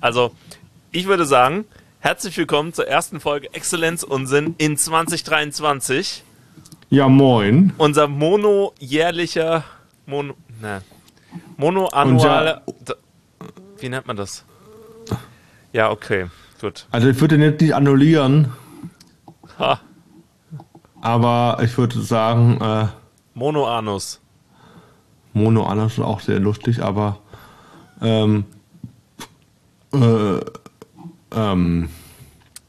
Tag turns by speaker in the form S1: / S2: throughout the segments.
S1: Also, ich würde sagen, herzlich willkommen zur ersten Folge Exzellenz Unsinn in 2023.
S2: Ja, moin.
S1: Unser monojährlicher, mono, ne, monoannuale,
S2: Unser-
S1: wie nennt man das? Ja, okay, gut.
S2: Also ich würde den nicht annullieren,
S1: Ha,
S2: aber ich würde sagen, äh,
S1: Monoanus.
S2: Mono anders ist auch sehr lustig, aber ähm, äh, ähm,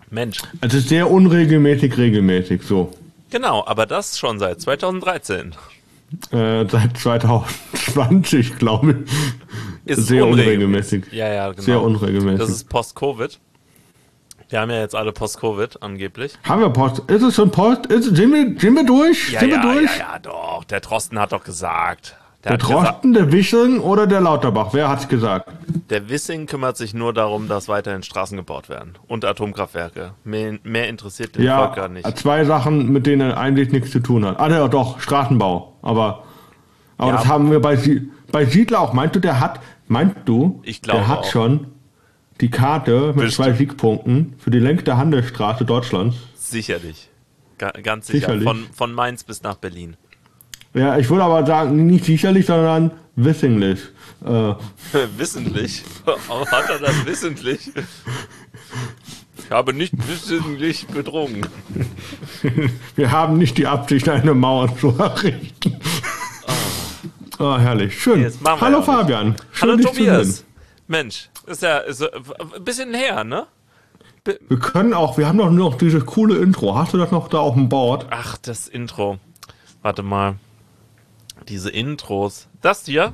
S1: Mensch.
S2: ist sehr unregelmäßig regelmäßig so.
S1: Genau, aber das schon seit 2013.
S2: Äh, seit 2020, glaube ich.
S1: Ist
S2: sehr
S1: unregelmäßig.
S2: unregelmäßig.
S1: Ja, ja, genau.
S2: Sehr unregelmäßig.
S1: Das ist Post-Covid. Wir haben ja jetzt alle Post-Covid angeblich.
S2: Haben wir Post? Ist es schon Post? Ist, sind, wir, sind wir durch?
S1: Ja,
S2: sind wir
S1: ja,
S2: durch?
S1: ja, ja, doch. Der Drosten hat doch gesagt.
S2: Der
S1: gesagt,
S2: Drosten, der Wischeln oder der Lauterbach? Wer hat's gesagt?
S1: der Wissing kümmert sich nur darum, dass weiterhin Straßen gebaut werden und Atomkraftwerke. Mehr, mehr interessiert den Volk gar
S2: Ja,
S1: nicht.
S2: zwei Sachen, mit denen er eigentlich nichts zu tun hat. Ah, ja, doch, Straßenbau. Aber, aber
S1: Ja.
S2: das haben wir bei, bei Siedler auch. Meinst du, der hat, meinst du,
S1: Ich glaube
S2: der hat
S1: auch.
S2: schon die Karte mit
S1: Bestimmt.
S2: zwei Siegpunkten für die längste Handelsstraße Deutschlands?
S1: Sicherlich. Ga ganz sicher.
S2: Sicherlich.
S1: Von, von Mainz bis nach Berlin.
S2: Ja, ich würde aber sagen, nicht sicherlich, sondern wissentlich. Äh,
S1: wissentlich? Hat er das wissentlich? Ich habe nicht wissentlich betrunken.
S2: wir haben nicht die Absicht, eine Mauer zu errichten. Oh, herrlich. Schön. Hallo
S1: ja.
S2: Fabian. Schön,
S1: Hallo Tobias. Mensch, ist ja ist, ein bisschen her, ne?
S2: Wir können auch, wir haben doch nur noch dieses coole Intro. Hast du das noch da auf dem Board?
S1: Ach, das Intro. Warte mal. Diese Intros. Das hier?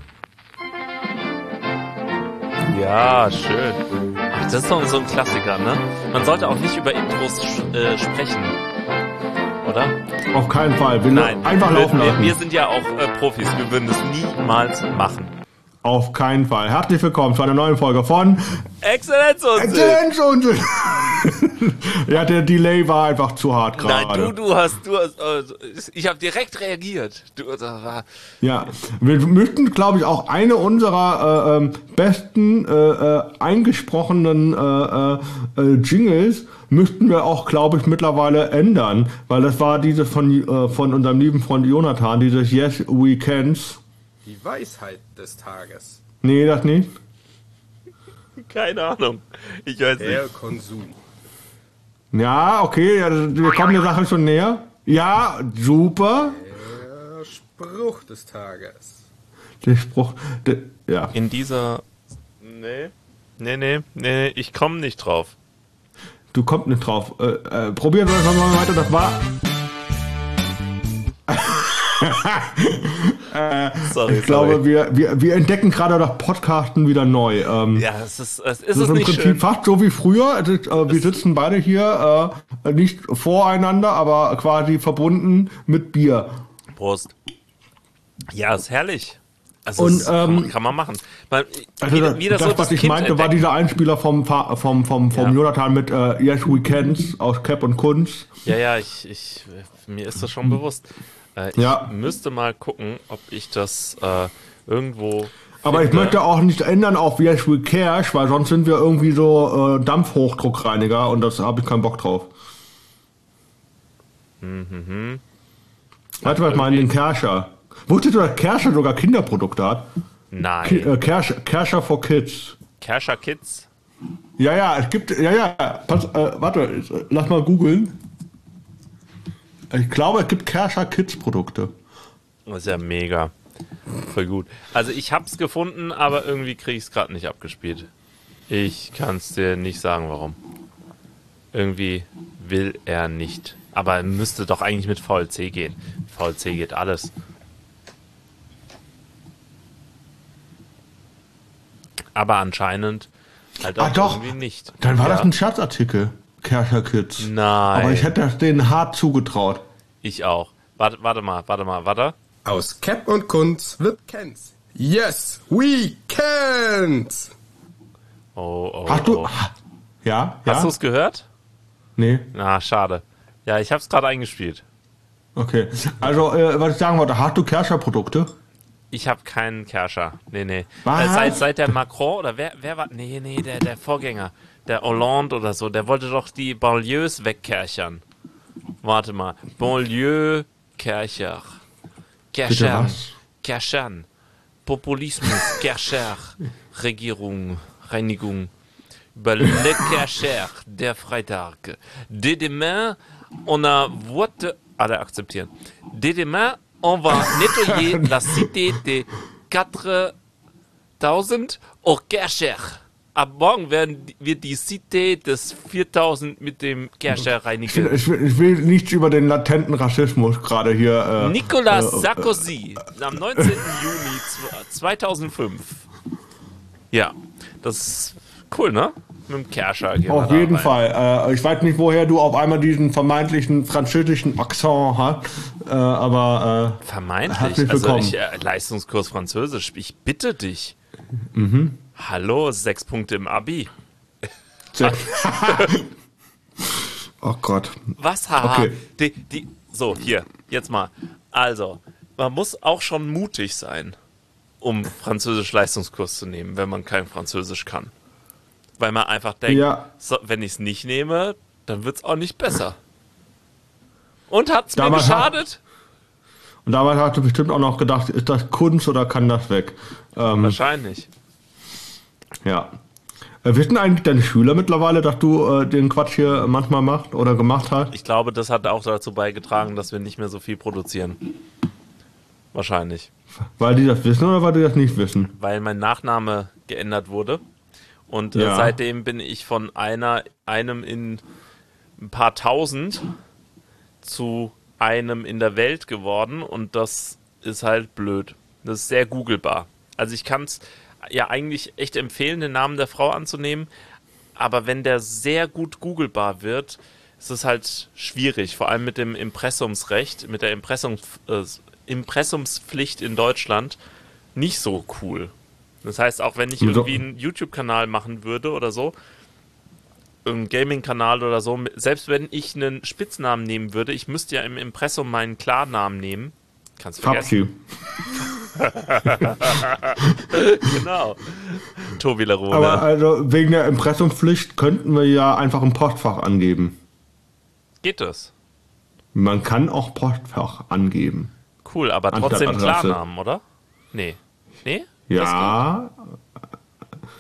S1: Ja, schön. Ach, das ist doch so ein Klassiker, ne? Man sollte auch nicht über Intros äh, sprechen. Oder?
S2: Auf keinen Fall. Wir
S1: Nein.
S2: einfach
S1: wir,
S2: laufen
S1: wir,
S2: lassen.
S1: wir sind ja auch äh, Profis. Wir würden es niemals machen.
S2: Auf keinen Fall. Herzlich willkommen zu einer neuen Folge von
S1: Exzellenz und
S2: Exzellenz und Ja, der Delay war einfach zu hart
S1: Nein,
S2: gerade.
S1: du, du hast, du hast, äh, ich habe direkt reagiert. Du,
S2: Ja, wir müssten, glaube ich, auch eine unserer äh, ähm, besten äh, äh, eingesprochenen äh, äh, äh, Jingles müssten wir auch, glaube ich, mittlerweile ändern, weil das war diese von äh, von unserem lieben Freund Jonathan, dieses Yes We Cans.
S3: Die Weisheit des Tages.
S2: Nee, das nicht.
S1: keine Ahnung. Ich weiß nicht.
S3: Der Konsum.
S2: Ja, okay, ja, wir kommen der Sache schon näher. Ja, super.
S3: Der Spruch des Tages.
S2: Der Spruch, der, ja.
S1: In dieser. Nee. Nee, nee, nee, ich komme nicht drauf.
S2: Du kommst nicht drauf. Äh, äh, probier das mal weiter. Das war.
S1: Sorry,
S2: Ich glaube, wir, wir, wir entdecken gerade das Podcasten wieder neu. Ähm,
S1: Ja, es ist, es ist es
S2: ist im
S1: nicht
S2: Prinzip
S1: schön.
S2: fast so wie früher. Äh, wir sitzen beide hier äh, nicht voreinander, aber quasi verbunden mit Bier.
S1: Prost. Ja, ist herrlich. Also
S2: Und,
S1: es ist, kann, man,
S2: ähm,
S1: kann man machen. Weil,
S2: Also
S1: wie,
S2: das,
S1: wie das, so
S2: was ich
S1: Kind
S2: meinte, war
S1: entdeckt.
S2: dieser Einspieler vom, vom, vom, vom
S1: Ja.
S2: Jonathan mit äh, Yes Weekends aus Cap und Kunst.
S1: Ja, ja, ich, ich, mir ist das schon bewusst. Äh, ich
S2: Ja.
S1: müsste mal gucken, ob ich das äh, irgendwo.
S2: Aber ich
S1: finde.
S2: möchte auch nicht ändern auf We Cash, weil sonst sind wir irgendwie so äh, Dampfhochdruckreiniger und das habe ich keinen Bock drauf.
S1: Mhm.
S2: Du, was ich meine? Den Kerscher. Wusstest du, dass Kerscher sogar Kinderprodukte hat? Ki
S1: Nein.
S2: äh, Kerscher, Kerscher for Kids.
S1: Kerscher Kids.
S2: Ja, ja, es gibt, ja, ja, pass, äh, warte, äh, lass mal googeln. Ich glaube, es gibt Kerscher Kids Produkte.
S1: Das ist ja mega. Voll gut. Also ich hab's gefunden, aber irgendwie krieg ich's gerade nicht abgespielt. Ich kann's dir nicht sagen, warum. Irgendwie will er nicht. Aber er müsste doch eigentlich mit VLC gehen. VLC geht alles. Aber anscheinend halt auch
S2: Ah, doch.
S1: irgendwie nicht.
S2: Dann war
S1: ja?
S2: das ein Scherzartikel. Kerscher Kids.
S1: Nein.
S2: Aber ich hätte das denen hart zugetraut.
S1: Ich auch. Warte, warte mal, warte mal, warte.
S3: Aus Cap und Kunz wird Kens. Yes, we can't!
S1: Oh, oh,
S2: Hast du.
S1: oh.
S2: Ja? ja?
S1: Hast du es gehört?
S2: Nee.
S1: Na, schade. Ja, ich hab's gerade eingespielt.
S2: Okay. Also, äh, was ich sagen wollte, hast du Kerscher Produkte?
S1: Ich habe keinen Kerscher. Nee, nee.
S2: Was?
S1: Äh, seit, seit der Macron oder wer, wer war. Nee, nee, der, der Vorgänger. Der Hollande oder so. Der wollte doch die Banlieues wegkerchern. Warte mal. Banlieue Kercher. Kerchern.
S2: was?
S1: Kerchern. Populismus. Kercher. Regierung. Reinigung. Le Kercher. Der Freitag. Dès demain, on a vote. Alle akzeptieren. Dès demain, on va nettoyer la cité des 4000 au Kercher. Ab morgen werden wir die Cité des 4000 mit dem Kercher reinigen.
S2: Ich will, ich will nichts über den latenten Rassismus gerade hier. Äh,
S1: Nicolas
S2: äh,
S1: Sarkozy am 19. Juni zw- 2005. Ja, das ist cool, ne? Mit dem Kerscher.
S2: Auf jeden
S1: rein.
S2: Fall. Äh, ich weiß nicht, woher du auf einmal diesen vermeintlichen französischen Akzent hast, äh, aber
S1: Vermeintlich. Also ich, äh, Leistungskurs Französisch. Ich bitte dich.
S2: Mhm.
S1: Hallo, sechs Punkte im Abi.
S2: oh Gott.
S1: Was, haha.
S2: Okay.
S1: Die, die, so, hier, jetzt mal. Also, man muss auch schon mutig sein, um Französisch-Leistungskurs zu nehmen, wenn man kein Französisch kann. Weil man einfach denkt,
S2: Ja.
S1: so, wenn ich es nicht nehme, dann wird es auch nicht besser. Und hat es mir
S2: Damals hat-
S1: geschadet?
S2: Und damals hast du bestimmt auch noch gedacht, ist das Kunst oder kann das weg? Ähm,
S1: Wahrscheinlich.
S2: Ja. Äh, wissen eigentlich deine Schüler mittlerweile, dass du äh, den Quatsch hier manchmal machst oder gemacht hast?
S1: Ich glaube, das hat auch dazu beigetragen, dass wir nicht mehr so viel produzieren. Wahrscheinlich.
S2: Weil die das wissen oder weil die das nicht wissen?
S1: weil mein Nachname geändert wurde. Und äh,
S2: Ja.
S1: seitdem bin ich von einer, einem in ein paar tausend zu einem in der Welt geworden und das ist halt blöd. Das ist sehr googelbar. Also ich kann es ja eigentlich echt empfehlen, den Namen der Frau anzunehmen, aber wenn der sehr gut googelbar wird, ist es halt schwierig, vor allem mit dem Impressumsrecht, mit der Impressums, äh, Impressumspflicht in Deutschland nicht so cool. Das heißt, auch wenn ich irgendwie einen YouTube-Kanal machen würde oder so, einen Gaming-Kanal oder so, selbst wenn ich einen Spitznamen nehmen würde, ich müsste ja im Impressum meinen Klarnamen nehmen. Kannst vergessen. Genau. Tobi Larone.
S2: Aber also wegen der Impressumspflicht könnten wir ja einfach ein Postfach angeben.
S1: Geht das?
S2: Man kann auch Postfach angeben.
S1: Cool, aber trotzdem
S2: Adresse.
S1: Klarnamen, oder? Nee. Nee?
S2: Ja,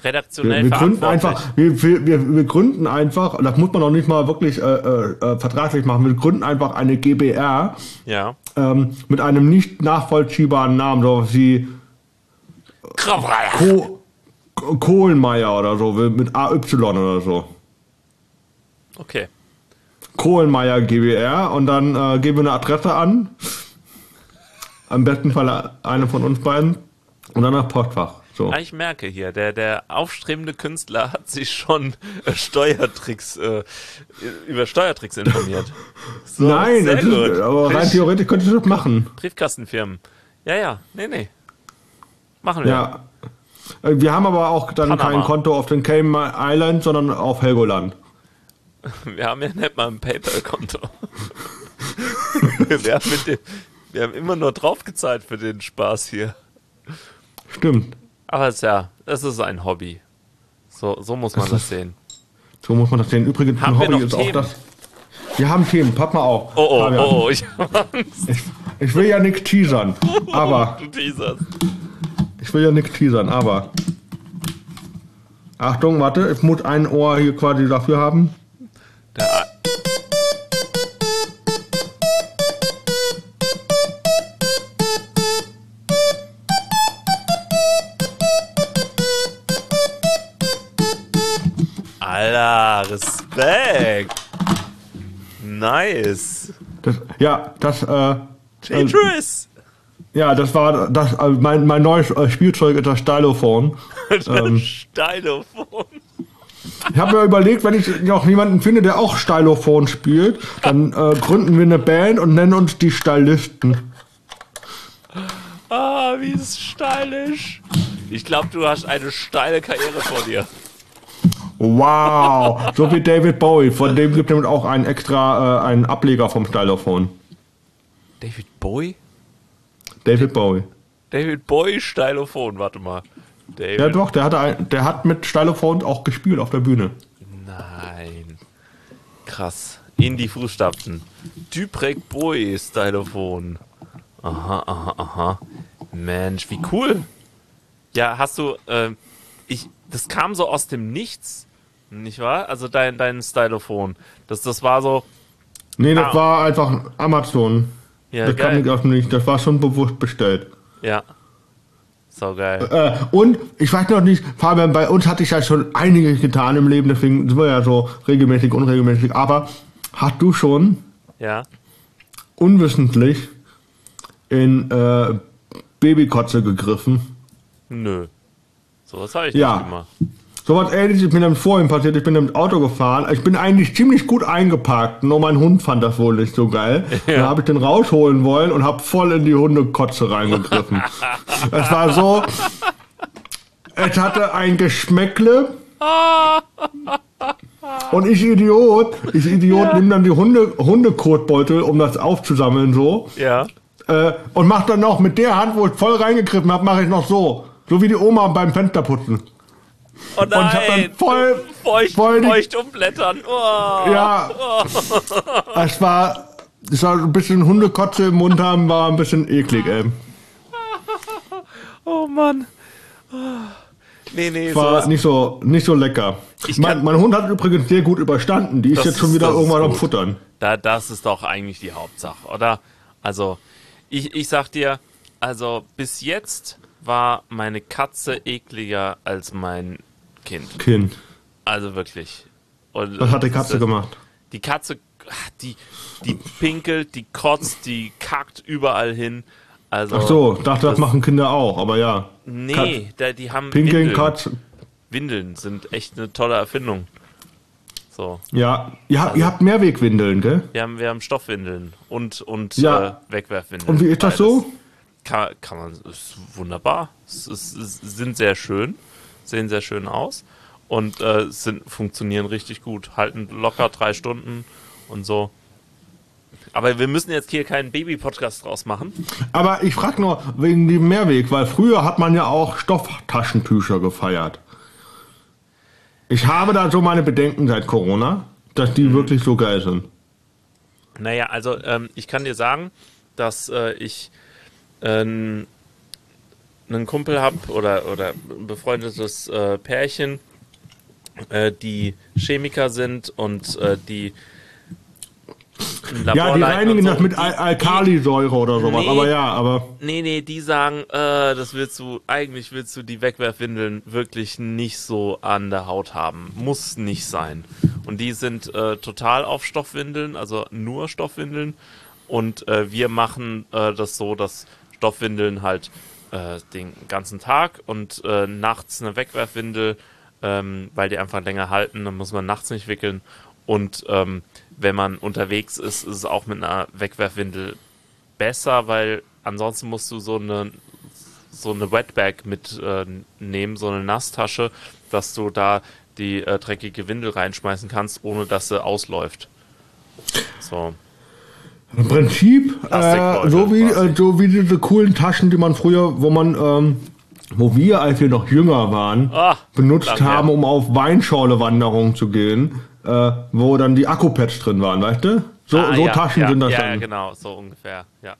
S1: Redaktionell
S2: wir gründen einfach, wir, wir, wir, gründen einfach, das muss man noch nicht mal wirklich äh, äh, äh, vertraglich machen, wir gründen einfach eine GBR
S1: Ja.
S2: Ähm, mit einem nicht nachvollziehbaren Namen, so wie Ko Kohlenmeier oder so, mit AY oder so.
S1: Okay.
S2: Kohlenmeier GBR und dann äh, geben wir eine Adresse an. Am besten Fall eine von uns beiden. Und dann das Postfach. So.
S1: Ah, ich merke hier, der, der aufstrebende Künstler hat sich schon äh, Steuertricks, äh, über Steuertricks informiert. So,
S2: Nein,
S1: sehr gut.
S2: ist, aber rein theoretisch könntest du das machen.
S1: Briefkastenfirmen. Ja, ja, nee, nee. Machen wir.
S2: Ja. Äh, Wir haben aber auch dann
S1: Panama.
S2: kein Konto auf den Cayman Islands, sondern auf Helgoland.
S1: Wir haben ja nicht mal ein PayPal-Konto. wir, haben mit dem, wir haben immer nur draufgezahlt für den Spaß hier.
S2: Stimmt.
S1: Aber es ist ja, es ist ein Hobby. So, so muss man das
S2: ist-
S1: sehen.
S2: So muss man das sehen. Übrigens,
S1: Haben
S2: ein
S1: wir
S2: Hobby ist auch
S1: Themen?
S2: das. Wir haben Themen, pack mal auf.
S1: Oh, oh,
S2: Fabian.
S1: oh, ich.
S2: Ich, ich will ja nichts teasern, aber
S1: Du teaserst.
S2: ich will ja nichts teasern, aber Achtung, warte, ich muss ein Ohr hier quasi dafür haben.
S1: Der, Respekt. Nice.
S2: Das, ja, das, äh, äh,
S1: Tetris.
S2: ja, das war das, äh, mein, mein neues äh, Spielzeug ist das Stylophone.
S1: Das Stylophon.
S2: Ich habe mir überlegt, wenn ich noch jemanden finde, der auch Stylophon spielt, dann äh, gründen wir eine Band und nennen uns die Stylisten.
S1: Ah, wie ist stylisch. Ich glaube, du hast eine steile Karriere vor dir.
S2: Wow, so wie David Bowie. Von dem gibt es auch einen extra, äh, einen Ableger vom Stylophon.
S1: David Bowie?
S2: David Bowie.
S1: David Boy Stylophon, warte mal. David,
S2: Ja, doch, der, hatte ein, der hat mit Stylophon auch gespielt auf der Bühne.
S1: Nein. Krass. In die Fußstapfen. Duprek Boy Stylophon. Aha, aha, aha. Mensch, wie cool. Ja, hast du, ähm, ich, das kam so aus dem Nichts, nicht wahr? Also dein, dein Stylophon. Das, das war so,
S2: Nee, das
S1: Ah.
S2: war einfach Amazon.
S1: ja,
S2: das kam
S1: geil.
S2: nicht aus dem Nichts, das war schon bewusst bestellt.
S1: Ja. So geil.
S2: Äh, und ich weiß noch nicht, Fabian, bei uns hatte ich ja schon einiges getan im Leben, deswegen sind wir ja so regelmäßig, unregelmäßig. Aber hast du schon
S1: Ja.
S2: unwissentlich in äh, Babykotze gegriffen?
S1: Nö. So was habe ich
S2: Ja.
S1: nicht gemacht.
S2: So was ähnliches ist mir dann vorhin passiert. Ich bin im Auto gefahren. Ich bin eigentlich ziemlich gut eingeparkt. Nur mein Hund fand das wohl nicht so geil. Dann habe ich den rausholen wollen und habe voll in die Hundekotze reingegriffen. es war so. Es hatte ein Geschmäckle. Und ich Idiot, ich Idiot, nimm dann die Hunde, Hundekotbeutel, um das aufzusammeln so.
S1: Ja.
S2: Äh, und mach dann noch mit der Hand, wo ich voll reingegriffen habe, mache ich noch so. So wie die Oma beim Fensterputzen.
S1: Oh nein.
S2: ich hab dann voll-
S1: feucht,
S2: voll die-
S1: feucht umblättern. Oh.
S2: Ja. Es war, es war ein bisschen Hundekotze im Mund haben, war ein bisschen eklig, ey.
S1: Oh Mann. Nee, nee,
S2: War nicht so, nicht so lecker. Mein, mein Hund hat übrigens sehr gut überstanden. Die ist jetzt schon
S1: ist-
S2: wieder irgendwann am. Futtern.
S1: Da, das ist doch eigentlich die Hauptsache, oder? Also, ich, ich sag dir, also bis jetzt war meine Katze ekliger als mein Kind.
S2: Kind.
S1: Also wirklich. Und
S2: Was hat die
S1: das
S2: Katze
S1: ist-
S2: gemacht?
S1: Die Katze, die, die pinkelt, die kotzt, die kackt überall hin. Also,
S2: Ach so, dachte, das, machen Kinder auch, aber ja.
S1: Nee, da, die haben
S2: Pinkeln,
S1: Windeln.
S2: Katz.
S1: Windeln sind echt eine tolle Erfindung. So,
S2: Ja, ihr habt, ihr habt Mehrwegwindeln, gell?
S1: wir haben, wir haben Stoffwindeln und, und
S2: Ja.
S1: äh, Wegwerfwindeln.
S2: Und wie ist das so?
S1: Kann, kann man, ist wunderbar. Es, ist, es sind sehr schön, sehen sehr schön aus und äh, sind, funktionieren richtig gut. Halten locker drei Stunden und so. Aber wir müssen jetzt hier keinen Baby-Podcast draus machen.
S2: Aber ich frage nur wegen dem Mehrweg, weil früher hat man ja auch Stofftaschentücher gefeiert. Ich habe da so meine Bedenken seit Corona, dass
S1: Mhm.
S2: die wirklich so geil sind.
S1: Naja, also ähm, ich kann dir sagen, dass äh, ich einen Kumpel habe oder, oder ein befreundetes äh, Pärchen, äh, die Chemiker sind und äh, die
S2: Ja, die reinigen
S1: so.
S2: das mit Al Alkalisäure oder sowas,
S1: Nee.
S2: aber ja, aber
S1: Nee, nee, die sagen, äh, das willst du, eigentlich willst du die Wegwerfwindeln wirklich nicht so an der Haut haben. Muss nicht sein. Und die sind äh, total auf Stoffwindeln, also nur Stoffwindeln. Und äh, wir machen äh, das so, dass Stoffwindeln halt äh, den ganzen Tag und äh, nachts eine Wegwerfwindel, ähm, weil die einfach länger halten, dann muss man nachts nicht wickeln. Und ähm, wenn man unterwegs ist, ist es auch mit einer Wegwerfwindel besser, weil ansonsten musst du so eine so eine Wetbag mit äh, so eine Nasstasche, dass du da die äh, dreckige Windel reinschmeißen kannst, ohne dass sie ausläuft. So.
S2: Im Prinzip äh, so, wie, äh, so wie diese coolen Taschen, die man früher, wo man, ähm, wo wir, als wir noch jünger waren,
S1: Ah,
S2: benutzt
S1: her.
S2: haben, um auf Weinschorle-Wanderung zu gehen, äh, wo dann die Akkupads drin waren, weißt du? So,
S1: Ah,
S2: so
S1: ja,
S2: Taschen
S1: ja,
S2: sind das
S1: ja,
S2: dann.
S1: Ja, genau, so ungefähr. Ja.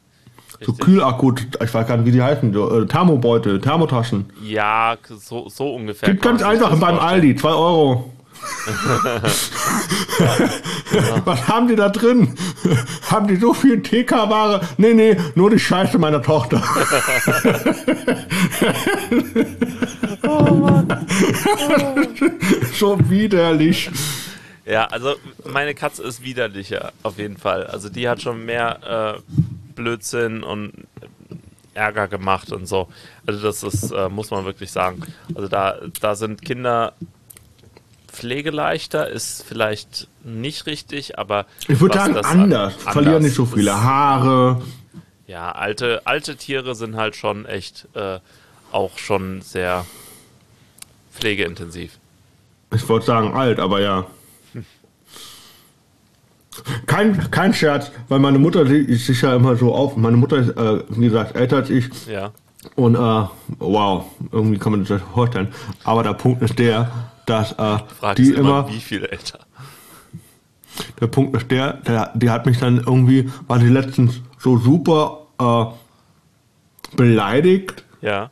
S2: So
S1: Richtig.
S2: Kühlakku, ich weiß gar nicht, wie die heißen, so, äh, Thermobeutel, Thermotaschen.
S1: Ja, so, so ungefähr.
S2: Gibt ganz einfach beim. Aldi, 2 Euro. Was haben die da drin? haben die so viel TK-Ware? Nee, nee, nur die Scheiße meiner Tochter. so widerlich.
S1: Ja, also meine Katze ist widerlicher, auf jeden Fall. Also die hat schon mehr äh, Blödsinn und Ärger gemacht und so. Also das ist, äh, muss man wirklich sagen. Also da, da sind Kinder pflegeleichter, ist vielleicht nicht richtig, aber
S2: Ich würde sagen, anders.
S1: an-
S2: Verlieren
S1: anders
S2: nicht so viele
S1: ist-
S2: Haare.
S1: Ja, alte, alte Tiere sind halt schon echt äh, auch schon sehr pflegeintensiv.
S2: Ich wollte sagen alt, aber ja. Kein, kein Scherz, weil meine Mutter sie- ist sich ja immer so auf. Meine Mutter ist, äh, wie gesagt, älter als ich.
S1: Ja.
S2: Und äh, wow, irgendwie kann man sich das vorstellen. Aber der Punkt ist der, dass äh,
S1: Fragst
S2: die
S1: immer,
S2: immer,
S1: wie viel älter.
S2: der Punkt ist der, der, die hat mich dann irgendwie, war die letztens so super äh, beleidigt,
S1: Ja.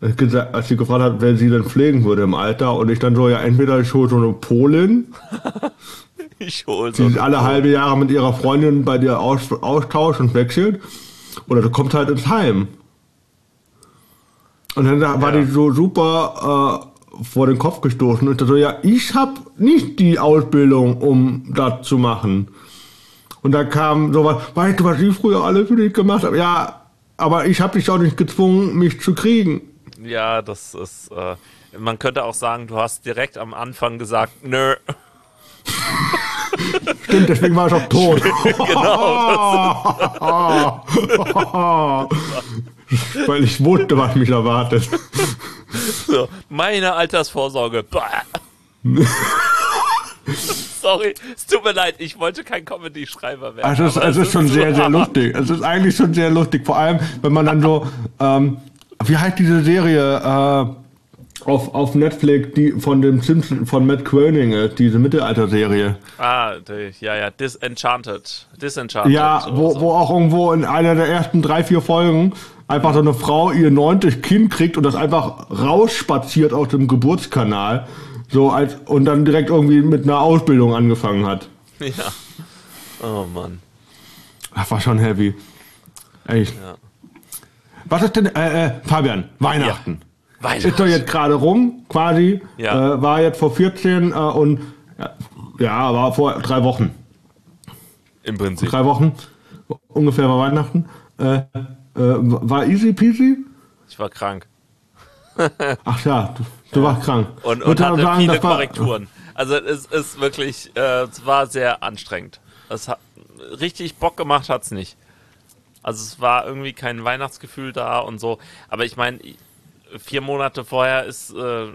S2: als sie gefragt hat, wer sie denn pflegen würde im Alter. Und ich dann so, ja, entweder ich hole so eine Polin,
S1: Ich hol so.
S2: die alle halbe Jahre mit ihrer Freundin bei dir aus, austauscht und wechselt, oder du kommst halt ins Heim. Und dann da war
S1: Ja.
S2: die so super äh, vor den Kopf gestoßen und so, ja, ich habe nicht die Ausbildung, um das zu machen. Und da kam sowas, weißt du, was ich früher alles für dich gemacht habe? Ja, aber ich habe dich auch nicht gezwungen, mich zu kriegen.
S1: Ja, das ist. Äh, man könnte auch sagen, du hast direkt am Anfang gesagt, nö.
S2: Stimmt, deswegen war ich auch tot.
S1: genau.
S2: Weil ich wusste, was mich erwartet.
S1: So, meine Altersvorsorge. Sorry, es tut mir leid, ich wollte kein Comedy-Schreiber werden.
S2: Also es,
S1: aber
S2: es ist schon
S1: so
S2: sehr, sehr lustig. Es ist eigentlich schon sehr lustig. Vor allem, wenn man dann so, ähm, wie heißt diese Serie äh, auf, auf Netflix, die von dem Simpson, von Matt Groening ist, diese Mittelalter-Serie.
S1: Ah, die, ja, ja, Disenchanted. Disenchanted.
S2: Ja, wo,
S1: so.
S2: wo auch irgendwo in einer der ersten drei, vier Folgen einfach so eine Frau ihr neuntes Kind kriegt und das einfach rausspaziert aus dem Geburtskanal. So als, und dann direkt irgendwie mit einer Ausbildung angefangen hat.
S1: Ja. Oh Mann.
S2: Das war schon heavy. Echt.
S1: Ja.
S2: Was ist denn, äh, äh, Fabian, Weihnachten.
S1: Weihnachten.
S2: Ist doch jetzt gerade rum, quasi.
S1: Ja.
S2: Äh, war jetzt vor 14 äh, und ja, ja, war vor drei Wochen.
S1: Im Prinzip.
S2: Drei Wochen ungefähr war Weihnachten. Äh, war easy peasy?
S1: Ich war krank.
S2: Ach ja, du, du warst krank.
S1: Und, und hatte
S2: sagen,
S1: viele
S2: war-
S1: Korrekturen. Also es ist wirklich, äh, es war sehr anstrengend. Es hat richtig Bock gemacht hat's nicht. Also es war irgendwie kein Weihnachtsgefühl da und so. Aber ich meine, vier Monate vorher ist, äh,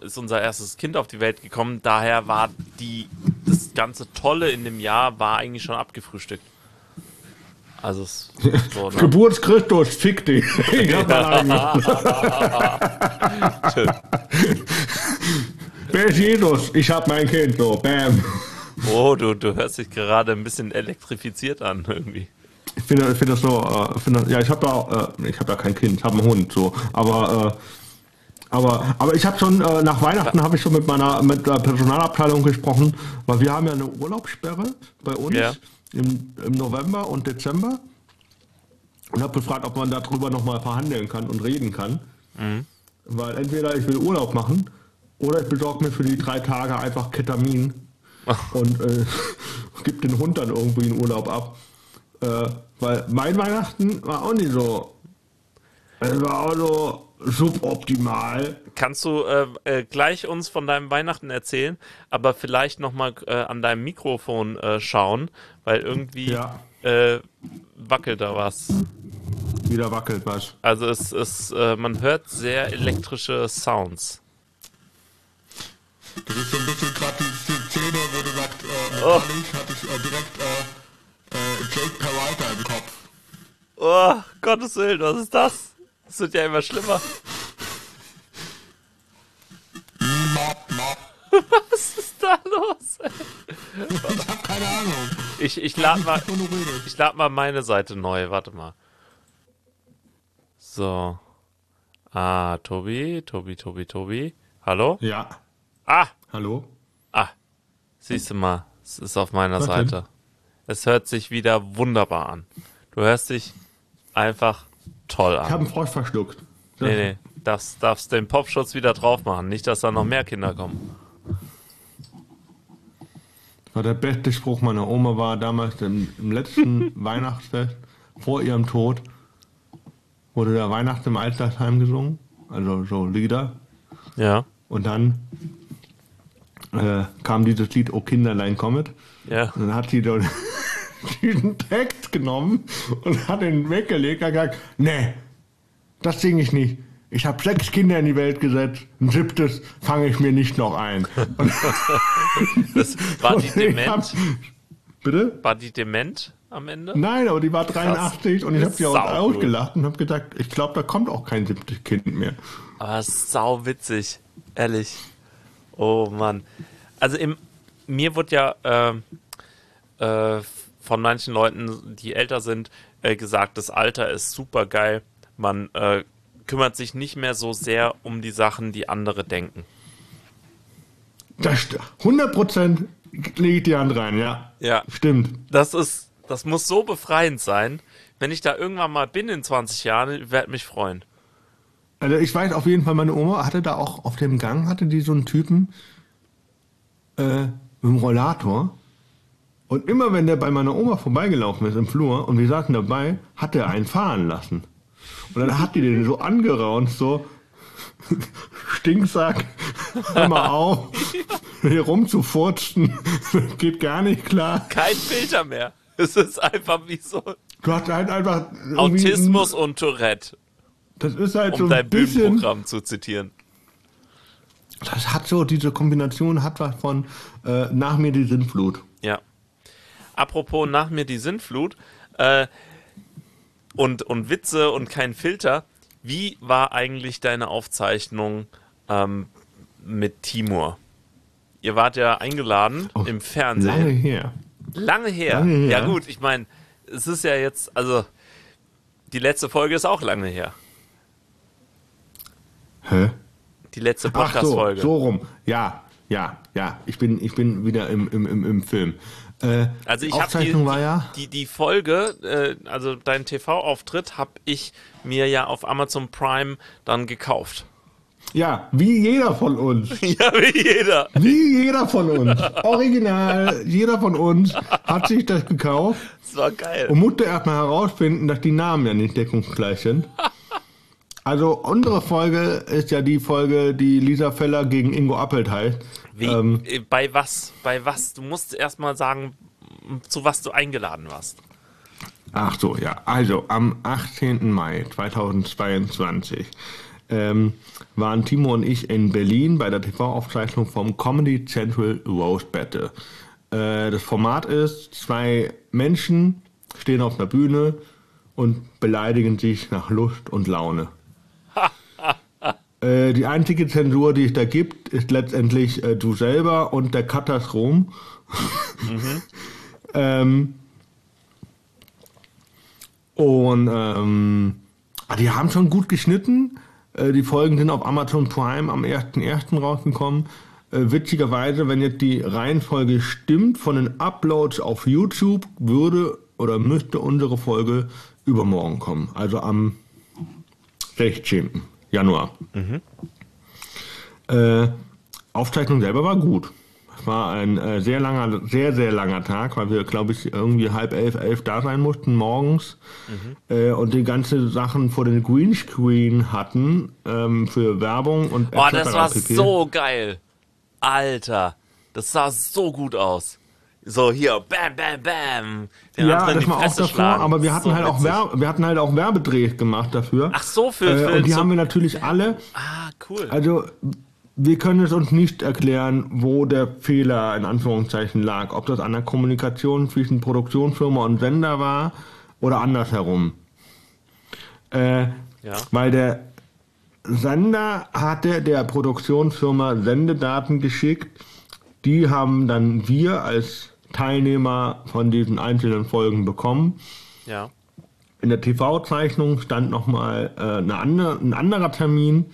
S1: ist unser erstes Kind auf die Welt gekommen. Daher war die das ganze Tolle in dem Jahr war eigentlich schon abgefrühstückt. Also es so, ne?
S2: Geburtschristus, fick dich. Ich hab mal einen. Wer ist Jesus? Ich hab mein Kind so. Bam.
S1: Oh, du, du hörst dich gerade ein bisschen elektrifiziert an irgendwie.
S2: Ich finde, ich finde das so, äh, finde, ja, ich habe ja, äh, ich habe ja kein Kind, ich habe einen Hund, so, aber, äh, aber, aber ich habe schon äh, nach Weihnachten habe ich schon mit meiner mit der Personalabteilung gesprochen, weil wir haben ja eine Urlaubssperre bei uns
S1: Ja.
S2: Im, im November und Dezember und habe gefragt, ob man darüber noch mal verhandeln kann und reden kann, weil entweder ich will Urlaub machen oder ich besorge mir für die drei Tage einfach Ketamin und äh, gib den Hund dann irgendwie in Urlaub ab. Äh, weil mein Weihnachten war auch nicht so. Es war auch so suboptimal.
S1: Kannst du äh, äh, gleich uns von deinem Weihnachten erzählen, aber vielleicht nochmal äh, an deinem Mikrofon äh, schauen, weil irgendwie
S2: Ja.
S1: äh, wackelt da was.
S2: Wieder wackelt was.
S1: Also es ist, äh, man hört sehr elektrische Sounds.
S4: Das ist so ein bisschen gerade die, Szene, wo du sagst, äh,
S1: Oh.
S4: hatte ich äh, direkt äh, äh, Jake Peralta im Kopf.
S1: Oh, Gottes Willen, was ist das? Das wird ja immer schlimmer. Was ist da los? ey?
S4: Ich hab keine Ahnung.
S1: Ich, ich lade mal, ich lad mal meine Seite neu. Warte mal. So. Ah, Tobi, Tobi, Tobi, Tobi. Hallo?
S2: Ja.
S1: Ah,
S2: Hallo?
S1: ah. Siehst du mal, es ist auf meiner
S2: Was denn?
S1: Seite. Es hört sich wieder wunderbar an. Du hörst dich einfach toll
S2: Ich habe
S1: an.
S2: einen Frosch verschluckt. Das
S1: Nee, nee. Darfst, darfst den Popschutz wieder drauf machen. Nicht, dass da noch mehr Kinder kommen.
S2: war der beste Spruch meiner Oma war damals im, im letzten Weihnachtsfest vor ihrem Tod wurde der Weihnachten im Altersheim gesungen, also so Lieder.
S1: Ja.
S2: Und dann äh, kam dieses Lied O Kinderlein kommet.
S1: Ja.
S2: Und dann hat sie dann diesen Text genommen und hat ihn weggelegt und gesagt, nee, das singe ich nicht. Ich habe sechs Kinder in die Welt gesetzt, ein siebtes fange ich mir nicht noch ein. Und
S1: Das, war die
S2: ich hab-
S1: dement?
S2: Bitte?
S1: War die dement? am Ende?
S2: Nein, aber die war 83 und ich habe sie auch ausgelacht und habe gesagt, ich glaube, da kommt auch kein siebtes Kind mehr.
S1: Aber ist sau witzig, ehrlich. Oh Mann. Also im, mir wird ja ähm, äh, von manchen Leuten, die älter sind, äh, gesagt, das Alter ist super geil. Man äh, kümmert sich nicht mehr so sehr um die Sachen, die andere denken.
S2: Das st- 100% lege ich die Hand rein, ja.
S1: Ja.
S2: Stimmt.
S1: Das ist, das muss so befreiend sein. Wenn ich da irgendwann mal bin in 20 Jahren, ich werde mich freuen.
S2: Also ich weiß auf jeden Fall, meine Oma hatte da auch auf dem Gang, hatte die so einen Typen äh, mit dem Rollator. Und immer wenn der bei meiner Oma vorbeigelaufen ist im Flur und wir saßen dabei, hat er einen fahren lassen. Und dann hat die den so angeraunt, so Stinksack, hör mal auf, hier rumzufurzen, geht gar nicht klar.
S1: Kein Filter mehr. Es ist einfach wie so
S2: Du hast halt einfach
S1: Autismus und Tourette,
S2: Das ist halt so
S1: um
S2: ein
S1: dein
S2: bisschen,
S1: Bühnenprogramm zu zitieren.
S2: das hat so, diese Kombination hat was von äh, nach mir die Sintflut.
S1: Apropos nach mir die Sintflut äh, und, und Witze und kein Filter. Wie war eigentlich deine Aufzeichnung ähm, mit Timur? Ihr wart ja eingeladen
S2: Oh,
S1: im Fernsehen.
S2: Lange her.
S1: Lange her.
S2: Lange her.
S1: Ja gut, ich meine, es ist ja jetzt, also die letzte Folge ist auch lange her.
S2: Hä?
S1: Die letzte
S2: Ach so,
S1: Podcast-Folge.
S2: so rum. Ja, ja, ja. Ich bin, ich bin wieder im, im, im, im Film. Äh,
S1: Also ich habe die,
S2: ja.
S1: die, die Folge, äh, also dein TV-Auftritt, habe ich mir ja auf Amazon Prime dann gekauft.
S2: Ja, wie jeder von uns.
S1: ja, wie jeder.
S2: Wie jeder von uns. Original, jeder von uns hat sich das gekauft
S1: Das war geil.
S2: und musste erstmal herausfinden, dass die Namen ja nicht deckungsgleich sind. Also unsere Folge ist ja die Folge, die Lisa Feller gegen Ingo Appelt heißt.
S1: Wie,
S2: Ähm,
S1: äh, bei was? Bei was? Du musst erst mal sagen, zu was du eingeladen warst.
S2: Ach so, ja. Also am 18. Mai 2022 ähm, waren Timo und ich in Berlin bei der TV-Aufzeichnung vom Comedy Central Roast Battle. Äh, das Format ist, zwei Menschen stehen auf einer Bühne und beleidigen sich nach Lust und Laune. Äh, die einzige Zensur, die es da gibt, ist letztendlich äh, du selber und der Katastrom. ähm, und ähm, die haben schon gut geschnitten. Äh, die Folgen sind auf Amazon Prime am 1.1. rausgekommen. Äh, witzigerweise, wenn jetzt die Reihenfolge stimmt von den Uploads auf YouTube, würde oder müsste unsere Folge übermorgen kommen. Also am 16. Januar. Äh, Aufzeichnung selber war gut. Es war ein äh, sehr langer, sehr, sehr langer Tag, weil wir, glaube ich, irgendwie halb elf, elf da sein mussten morgens äh, und die ganze Sachen vor den Greenscreen hatten ähm, für Werbung und
S1: Boah, das war
S2: pp.
S1: so geil. Alter, das sah so gut aus. So hier, bam, bam, bam. Den
S2: Ja,
S1: anderen
S2: das war auch davor, aber wir hatten
S1: So
S2: halt auch. Werbe, wir hatten halt auch Werbedrehs gemacht dafür.
S1: Ach so, für,
S2: äh,
S1: für
S2: und die
S1: so,
S2: haben wir natürlich alle
S1: Ah, cool.
S2: Also, wir können es uns nicht erklären, wo der Fehler in Anführungszeichen lag. Ob das an der Kommunikation zwischen Produktionsfirma und Sender war oder andersherum. Äh,
S1: Ja.
S2: Weil der Sender hatte der Produktionsfirma Sendedaten geschickt. Die haben dann wir als Teilnehmer von diesen einzelnen Folgen bekommen.
S1: Ja.
S2: In der TV-Zeichnung stand nochmal äh, eine andere, ein anderer Termin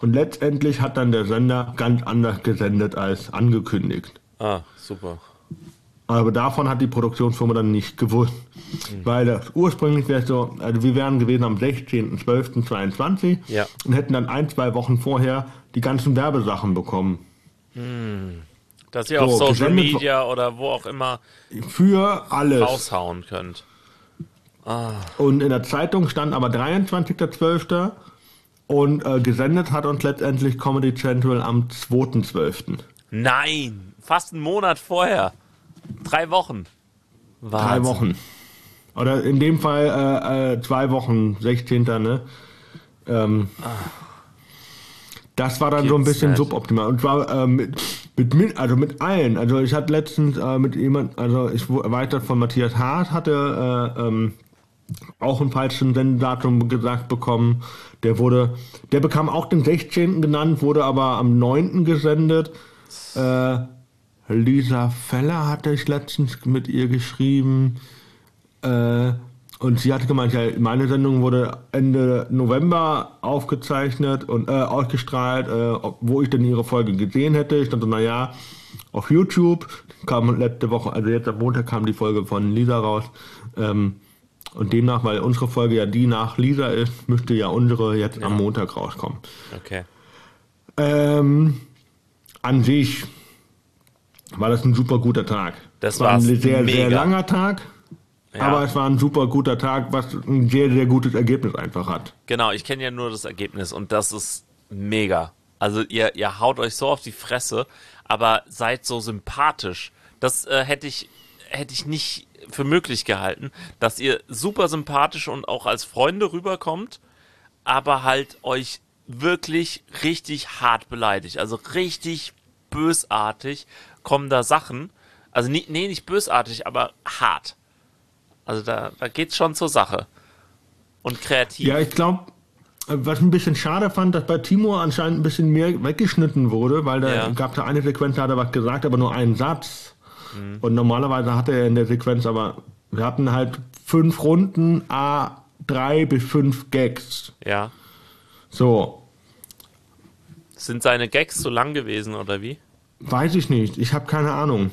S2: und letztendlich hat dann der Sender ganz anders gesendet als angekündigt.
S1: Ah, super.
S2: Aber davon hat die Produktionsfirma dann nicht gewusst. Weil das ursprünglich wäre so, also wir wären gewesen am 16.12.22
S1: Ja.
S2: und hätten dann ein, zwei Wochen vorher die ganzen Werbesachen bekommen.
S1: Dass ihr
S2: So,
S1: auf Social Media oder wo auch immer
S2: Für alles.
S1: raushauen könnt.
S2: Und in der Zeitung stand aber 23.12. und äh, gesendet hat uns letztendlich Comedy Central am 2.12.
S1: Nein, fast einen Monat vorher. Drei Wochen.
S2: Drei
S1: Wahnsinn.
S2: Wochen. Oder in dem Fall äh, äh, zwei Wochen, 16. Ne? Ähm, das war dann so ein bisschen
S1: nicht.
S2: suboptimal. Und zwar ähm, mit, also mit allen. Also ich hatte letztens äh, mit jemand, also ich erweitert von Matthias Hart hatte äh, ähm, auch ein falschen Sendedatum gesagt bekommen. Der wurde, der bekam auch den 16. genannt, wurde aber am 9. gesendet. Äh, Lisa Feller hatte ich letztens mit ihr geschrieben. Äh, und sie hatte gemeint, ja, meine Sendung wurde Ende November aufgezeichnet und äh, ausgestrahlt, äh, wo ich denn ihre Folge gesehen hätte. Ich dachte, naja, auf YouTube kam letzte Woche, also jetzt am Montag kam die Folge von Lisa raus. Ähm, und demnach, weil unsere Folge ja die nach Lisa ist, müsste ja unsere jetzt am Montag rauskommen.
S1: Okay.
S2: Ähm, an sich war das ein super guter Tag.
S1: Das
S2: war ein sehr, sehr
S1: Mega.
S2: langer Tag,
S1: Ja.
S2: aber es war ein super guter Tag, was ein sehr, sehr gutes Ergebnis einfach hat.
S1: Genau, ich kenne ja nur das Ergebnis und das ist mega. Also ihr, ihr haut euch so auf die Fresse, aber seid so sympathisch. Das äh, hätte ich hätte ich nicht für möglich gehalten, dass ihr super sympathisch und auch als Freunde rüberkommt, aber halt euch wirklich richtig hart beleidigt. Also richtig bösartig kommen da Sachen. Also nie, nee, nicht bösartig, aber hart. Also da, da geht's schon zur Sache. Und kreativ.
S2: Ja, ich glaube, was ich ein bisschen schade fand, dass bei Timo anscheinend ein bisschen mehr weggeschnitten wurde, weil da
S1: Ja.
S2: gab da eine Sequenz, da hat er was gesagt, aber nur einen Satz.
S1: Mhm.
S2: Und normalerweise hatte er in der Sequenz aber, wir hatten halt fünf Runden, a drei bis fünf Gags.
S1: Ja.
S2: So,
S1: Sind seine Gags so lang gewesen oder wie?
S2: weiß ich nicht, ich habe keine Ahnung.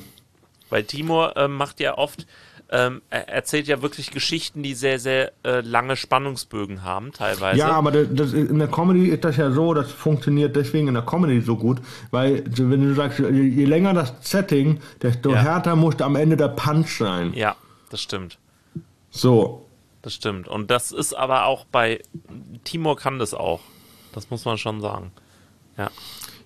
S1: Weil Timur ähm, macht ja oft, ähm, er erzählt ja wirklich Geschichten, die sehr, sehr äh, lange Spannungsbögen haben, teilweise.
S2: Ja, aber das, das, in der Comedy ist das ja so, das funktioniert deswegen in der Comedy so gut, weil wenn du sagst, je, je länger das Setting, desto
S1: Ja.
S2: härter muss am Ende der Punch sein.
S1: ja, das stimmt.
S2: So.
S1: Das stimmt. Und das ist aber auch bei Timur kann das auch. Das muss man schon sagen. Ja.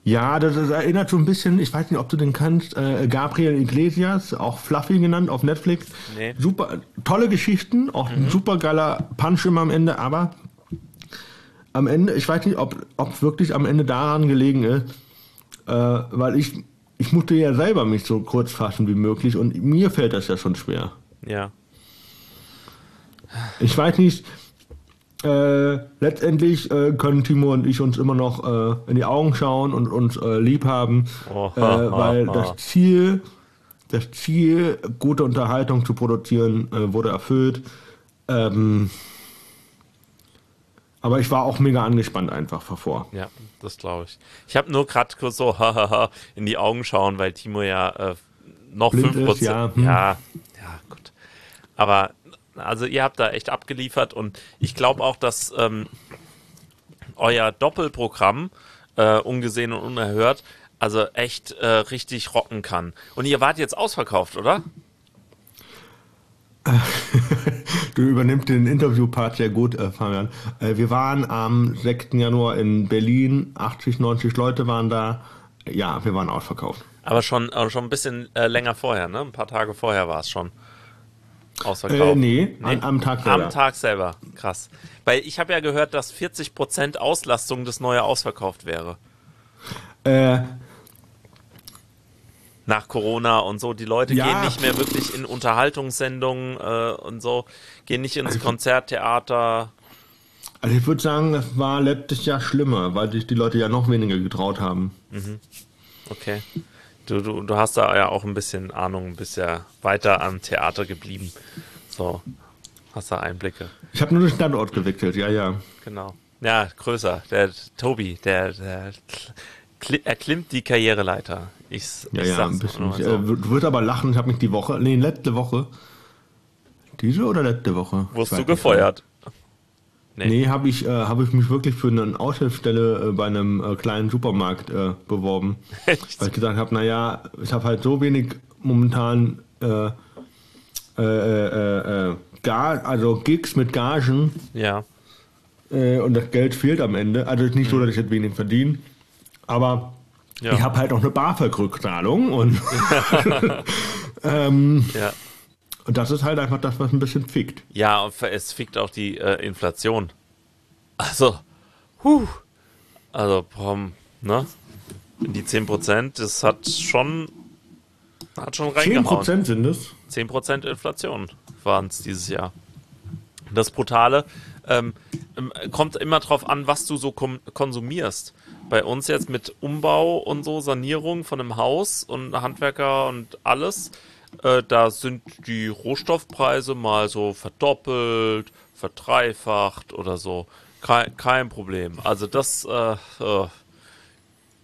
S2: Ja, das, ist, erinnert so ein bisschen, ich weiß nicht, ob du den kannst, äh, Gabriel Iglesias, auch Fluffy genannt auf Netflix.
S1: Nee.
S2: Super, tolle Geschichten, auch ein super geiler Punch immer am Ende, aber am Ende, ich weiß nicht, ob es wirklich am Ende daran gelegen ist, äh, weil ich, ich musste ja selber mich so kurz fassen wie möglich und mir fällt das ja schon schwer.
S1: Ja.
S2: Ich weiß nicht, äh, letztendlich äh, können Timo und ich uns immer noch äh, in die Augen schauen und uns äh, lieb haben,
S1: Oh,
S2: äh, weil das Ziel, das Ziel, gute Unterhaltung zu produzieren, äh, wurde erfüllt. Ähm, aber ich war auch mega angespannt einfach davor.
S1: Ja, das glaube ich. Ich habe nur gerade kurz so hahaha in die Augen schauen, weil Timo ja noch
S2: Blind
S1: 5%.
S2: ist, ja, hm.
S1: ja, ja, gut. Aber also ihr habt da echt abgeliefert und ich glaube auch, dass ähm, euer Doppelprogramm äh, ungesehen und unerhört also echt äh, richtig rocken kann. Und ihr wart jetzt ausverkauft, oder?
S2: Du übernimmst den Interviewpart sehr gut, äh, Fabian. Äh, wir waren am 6. Januar in Berlin, 80, 90 Leute waren da. Ja, wir waren ausverkauft.
S1: Aber schon, äh, schon ein bisschen äh, länger vorher, ne? Ein paar Tage vorher war es schon. Ausverkauft.
S2: Äh, nee, An, am Tag selber.
S1: Am Tag selber, krass. Weil ich habe ja gehört, dass 40% Auslastung das neue ausverkauft wäre.
S2: Äh,
S1: Nach Corona und so. Die Leute
S2: Ja.
S1: gehen nicht mehr wirklich in Unterhaltungssendungen äh, und so, gehen nicht ins Konzerttheater.
S2: also ich würde sagen, das war letztes Jahr schlimmer, weil sich die Leute ja noch weniger getraut haben.
S1: Okay. Du, du, du hast da ja auch ein bisschen Ahnung, bist ja weiter am Theater geblieben. So, hast da Einblicke.
S2: Ich habe nur den Standort gewechselt, ja, ja.
S1: Genau. Ja, größer. Der Tobi, der, der kli- erklimmt die Karriereleiter. Ich,
S2: Ja,
S1: ich
S2: ja, ein bisschen. Ich,
S1: so.
S2: äh, du wirst aber lachen, ich habe mich die Woche, nee, letzte Woche. Diese oder letzte Woche?
S1: Wurdest du
S2: weiß nicht.
S1: Nee.
S2: Nee, habe ich, äh, hab ich mich wirklich für eine Aushilfsstelle äh, bei einem äh, kleinen Supermarkt äh, beworben.
S1: Echt?
S2: Weil ich gesagt habe, naja, ich habe halt so wenig momentan äh, äh, äh, Gar, also Gigs mit Gagen
S1: Ja.
S2: und das Geld fehlt am Ende. Also ist nicht so, dass ich jetzt wenig verdiene, aber
S1: Ja.
S2: ich habe halt auch eine BAföG-Rückzahlung und, ähm,
S1: Ja.
S2: Und das ist halt einfach das, was ein bisschen fickt.
S1: Ja, und es fickt auch die äh, Inflation. Also, huh. Also, pom, ne? Die 10%, das hat schon, hat schon reingehauen.
S2: 10% sind es.
S1: 10% Inflation waren es dieses Jahr. Das Brutale ähm, ähm, kommt immer drauf an, was du so konsumierst. Bei uns jetzt mit Umbau und so, Sanierung von einem Haus und Handwerker und alles, äh, da sind die Rohstoffpreise mal so verdoppelt, verdreifacht oder so. Kein, kein Problem. Also das, äh, äh,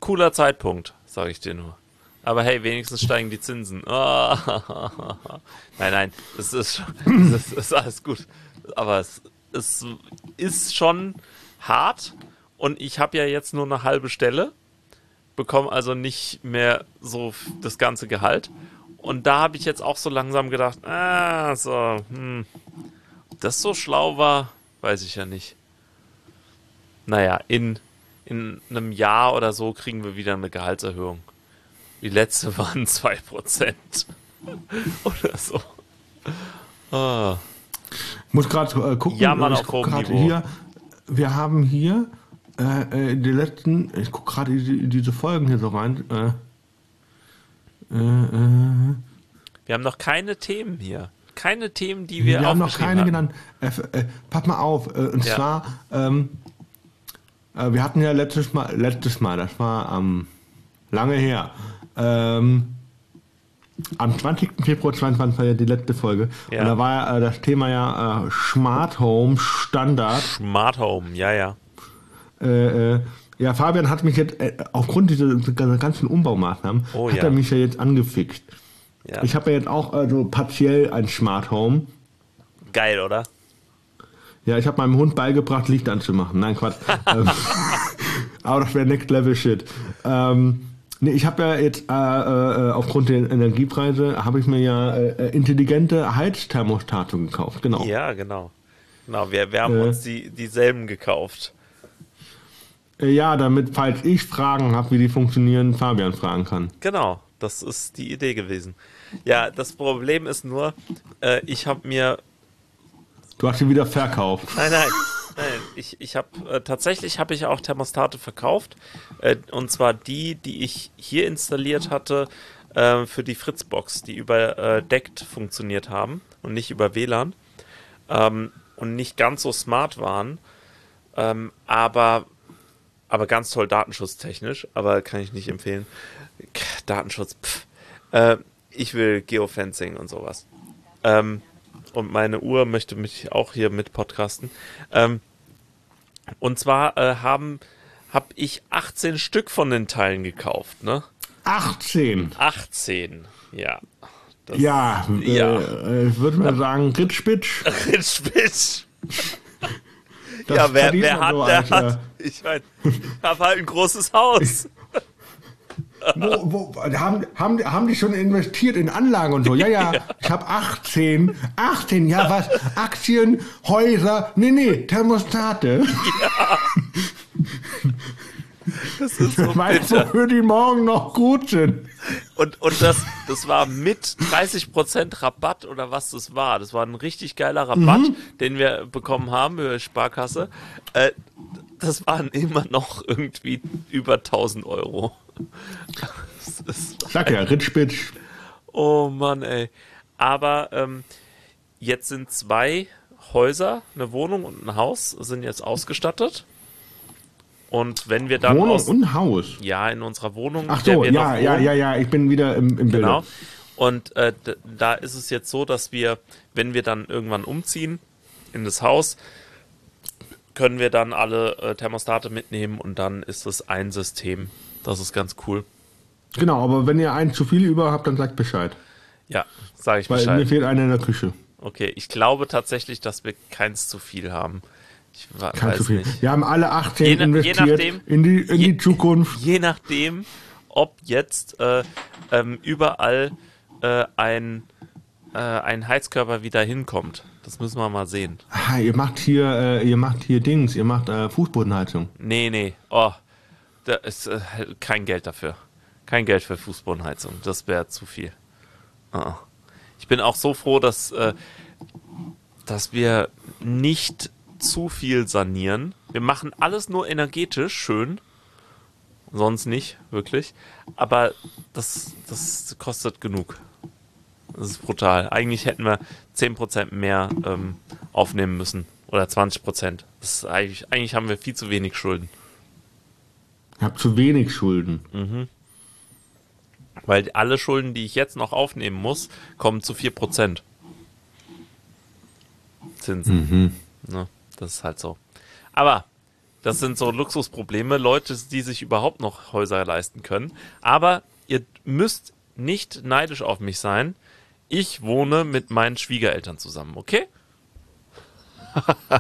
S1: cooler Zeitpunkt, sage ich dir nur. Aber hey, wenigstens steigen die Zinsen. Ah, nein, nein, das ist, das ist alles gut. Aber es, es ist schon hart und ich habe ja jetzt nur eine halbe Stelle, bekomme also nicht mehr so das ganze Gehalt. Und da habe ich jetzt auch so langsam gedacht, ah, so, hm, ob das so schlau war, weiß ich ja nicht. Naja, in, in einem Jahr oder so kriegen wir wieder eine Gehaltserhöhung. Die letzte waren 2%. oder so. Ah.
S2: Ich muss gerade äh, gucken.
S1: Jammern
S2: ich
S1: auf
S2: guck
S1: hohem
S2: grad
S1: Niveau.
S2: hier. Wir haben hier äh, äh, die letzten. Ich gucke gerade diese Folgen hier so rein. Äh, äh, äh,
S1: Wir haben noch keine Themen hier. Keine Themen, die wir
S2: wir haben noch keine
S1: hatten.
S2: genannt. Äh, äh, pass mal auf. Äh, und
S1: Ja.
S2: zwar, ähm, äh, wir hatten ja letztes Mal, letztes Mal, das war am lange her. Ähm, am 20. Februar 22 war ja die letzte Folge.
S1: Ja.
S2: Und da war ja äh, das Thema ja äh, Smart Home Standard.
S1: Smart Home, ja, ja.
S2: Äh, äh, ja, Fabian hat mich jetzt, äh, aufgrund dieser, ganzen Umbaumaßnahmen,
S1: Oh,
S2: hat
S1: ja.
S2: er mich ja jetzt angefixt.
S1: ja.
S2: Ich habe ja jetzt auch äh, so partiell ein Smart Home.
S1: Geil, oder?
S2: Ja, ich habe meinem Hund beigebracht, Licht anzumachen. Nein, Quatsch. ähm, aber das wäre Next Level Shit. Ähm, nee, ich habe ja jetzt äh, äh, aufgrund der Energiepreise, habe ich mir ja äh, äh, intelligente Heizthermostate gekauft. Genau.
S1: Ja, genau. Genau, wir, wir haben
S2: Äh.
S1: uns die, dieselben gekauft.
S2: Äh, ja, damit, falls ich Fragen habe, wie die funktionieren, Fabian fragen kann.
S1: Genau, das ist die Idee gewesen. Ja, das Problem ist nur, äh, ich habe mir
S2: Du hast sie wieder verkauft.
S1: Nein, nein, nein. Ich, ich habe äh, tatsächlich habe ich auch Thermostate verkauft. Äh, und zwar die, die ich hier installiert hatte äh, für die Fritzbox, die überdeckt funktioniert haben und nicht über WLAN. Ähm, und nicht ganz so smart waren. Ähm, aber, aber ganz toll datenschutztechnisch, aber kann ich nicht empfehlen. Datenschutz, pff. Äh, ich will Geofencing und sowas. Ähm, und meine Uhr möchte mich auch hier mit podcasten. Ähm, und zwar äh, haben habe ich 18 Stück von den Teilen gekauft, ne?
S2: 18.
S1: 18, ja. Das
S2: Ja,
S1: Ja.
S2: Äh, ich würde mal sagen, Ritschbitsch.
S1: Ritschbitsch.
S2: Das
S1: Ja, wer, wer hat,
S2: so
S1: der hat. Ich meine, ich habe halt ein großes Haus.
S2: Wo, wo, haben, haben, haben die schon investiert in Anlagen und so? Ja, ja, ich habe 18. 18, ja was? Aktien, Häuser, nee, nee, Thermostate.
S1: Das ist so
S2: Weißt du, wofür die morgen noch gut sind?
S1: Und, und das, das war mit 30% Rabatt oder was das war. Das war ein richtig geiler Rabatt, den wir bekommen haben über die Sparkasse. Äh, das waren immer noch irgendwie über 1000 Euro.
S2: Sag ja, Ritschbitsch.
S1: oh Mann, ey. Aber ähm, jetzt sind zwei Häuser, eine Wohnung und ein Haus, sind jetzt ausgestattet. Und wenn wir dann
S2: Wohnung
S1: aus,
S2: und Haus.
S1: ja in unserer Wohnung,
S2: Ach so, ja, ja, ja, ja, ich bin wieder im, im Bild.
S1: Genau. Und äh, da ist es jetzt so, dass wir, wenn wir dann irgendwann umziehen in das Haus, können wir dann alle äh, Thermostate mitnehmen und dann ist es ein System. Das ist ganz cool.
S2: Genau, aber wenn ihr einen zu viel über habt, dann sagt Bescheid.
S1: Ja, sage ich
S2: Weil mir
S1: Bescheid.
S2: fehlt einer in der Küche.
S1: Okay, ich glaube tatsächlich, dass wir keins zu viel haben. Ich wa-
S2: Kein
S1: weiß
S2: zu viel.
S1: nicht.
S2: Wir haben alle 18
S1: Je na- je
S2: investiert
S1: nachdem-
S2: in die, in
S1: je-
S2: die Zukunft.
S1: Je nachdem, ob jetzt äh, ähm, überall äh, ein, äh, ein Heizkörper wieder hinkommt. Das müssen wir mal sehen.
S2: Ah, ihr macht hier, äh, ihr macht hier Dings, ihr macht äh, Fußbodenheizung.
S1: Nee, nee. Oh, da ist äh, kein Geld dafür. Kein Geld für Fußbodenheizung. Das wäre zu viel. Ah. Ich bin auch so froh, dass, dass wir nicht zu viel sanieren. Wir machen alles nur energetisch schön. sonst nicht, wirklich. Aber das, das kostet genug. Das ist brutal. Eigentlich hätten wir 10% mehr ähm, aufnehmen müssen. Oder 20%. Das ist eigentlich, eigentlich haben wir viel zu wenig Schulden.
S2: Ich habe zu wenig Schulden.
S1: Weil alle Schulden, die ich jetzt noch aufnehmen muss, kommen zu 4%. Zinsen. Ne, das ist halt so. Aber das sind so Luxusprobleme, Leute, die sich überhaupt noch Häuser leisten können. Aber ihr müsst nicht neidisch auf mich sein. Ich wohne mit meinen Schwiegereltern zusammen, okay?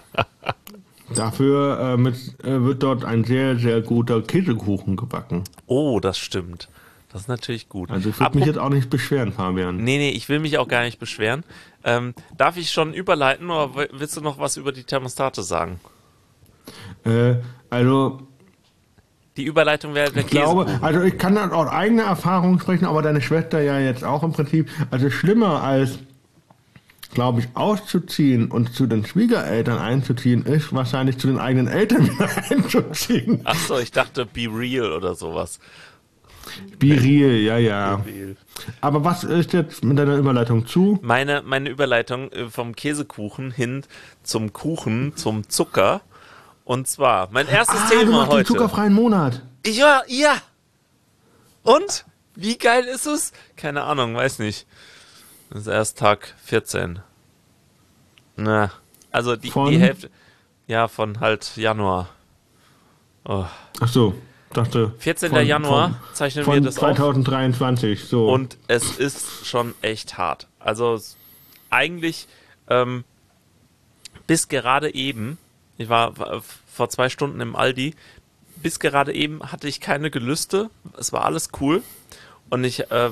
S2: Dafür äh, mit, äh, wird dort ein sehr, sehr guter Käsekuchen gebacken.
S1: Oh, das stimmt. Das ist natürlich gut.
S2: Also ich würde mich jetzt auch nicht beschweren, Fabian.
S1: Nee, nee, ich will mich auch gar nicht beschweren. Ähm, darf ich schon überleiten oder willst du noch was über die Thermostate sagen?
S2: Äh, also
S1: Die Überleitung wäre der
S2: ich glaube,
S1: Käsekuchen.
S2: also ich kann dann aus eigener Erfahrung sprechen, aber deine Schwester ja jetzt auch im Prinzip. Also schlimmer als, glaube ich, auszuziehen und zu den Schwiegereltern einzuziehen, ist wahrscheinlich zu den eigenen Eltern einzuziehen.
S1: Ach so, ich dachte Be Real oder sowas.
S2: Biril, ja, ja. Aber was ist jetzt mit deiner Überleitung zu?
S1: Meine, meine Überleitung äh, vom Käsekuchen hin zum Kuchen, zum Zucker. Und zwar, mein erstes
S2: Ah, du
S1: Thema
S2: machst den
S1: heute.
S2: zuckerfreien Monat.
S1: Ja, ja. Und? Wie geil ist es? Keine Ahnung, weiß nicht. Das ist erst Tag 14. Na, also die, die Hälfte. Ja, von halt Januar. Oh.
S2: Ach so, dachte.
S1: 14.
S2: von-
S1: Januar
S2: von-
S1: zeichnen
S2: Von
S1: wir das auf.
S2: 2023, so.
S1: Und es ist schon echt hart. Also eigentlich ähm, bis gerade eben, ich war, war vor zwei Stunden im Aldi, bis gerade eben hatte ich keine Gelüste. Es war alles cool. Und ich, äh,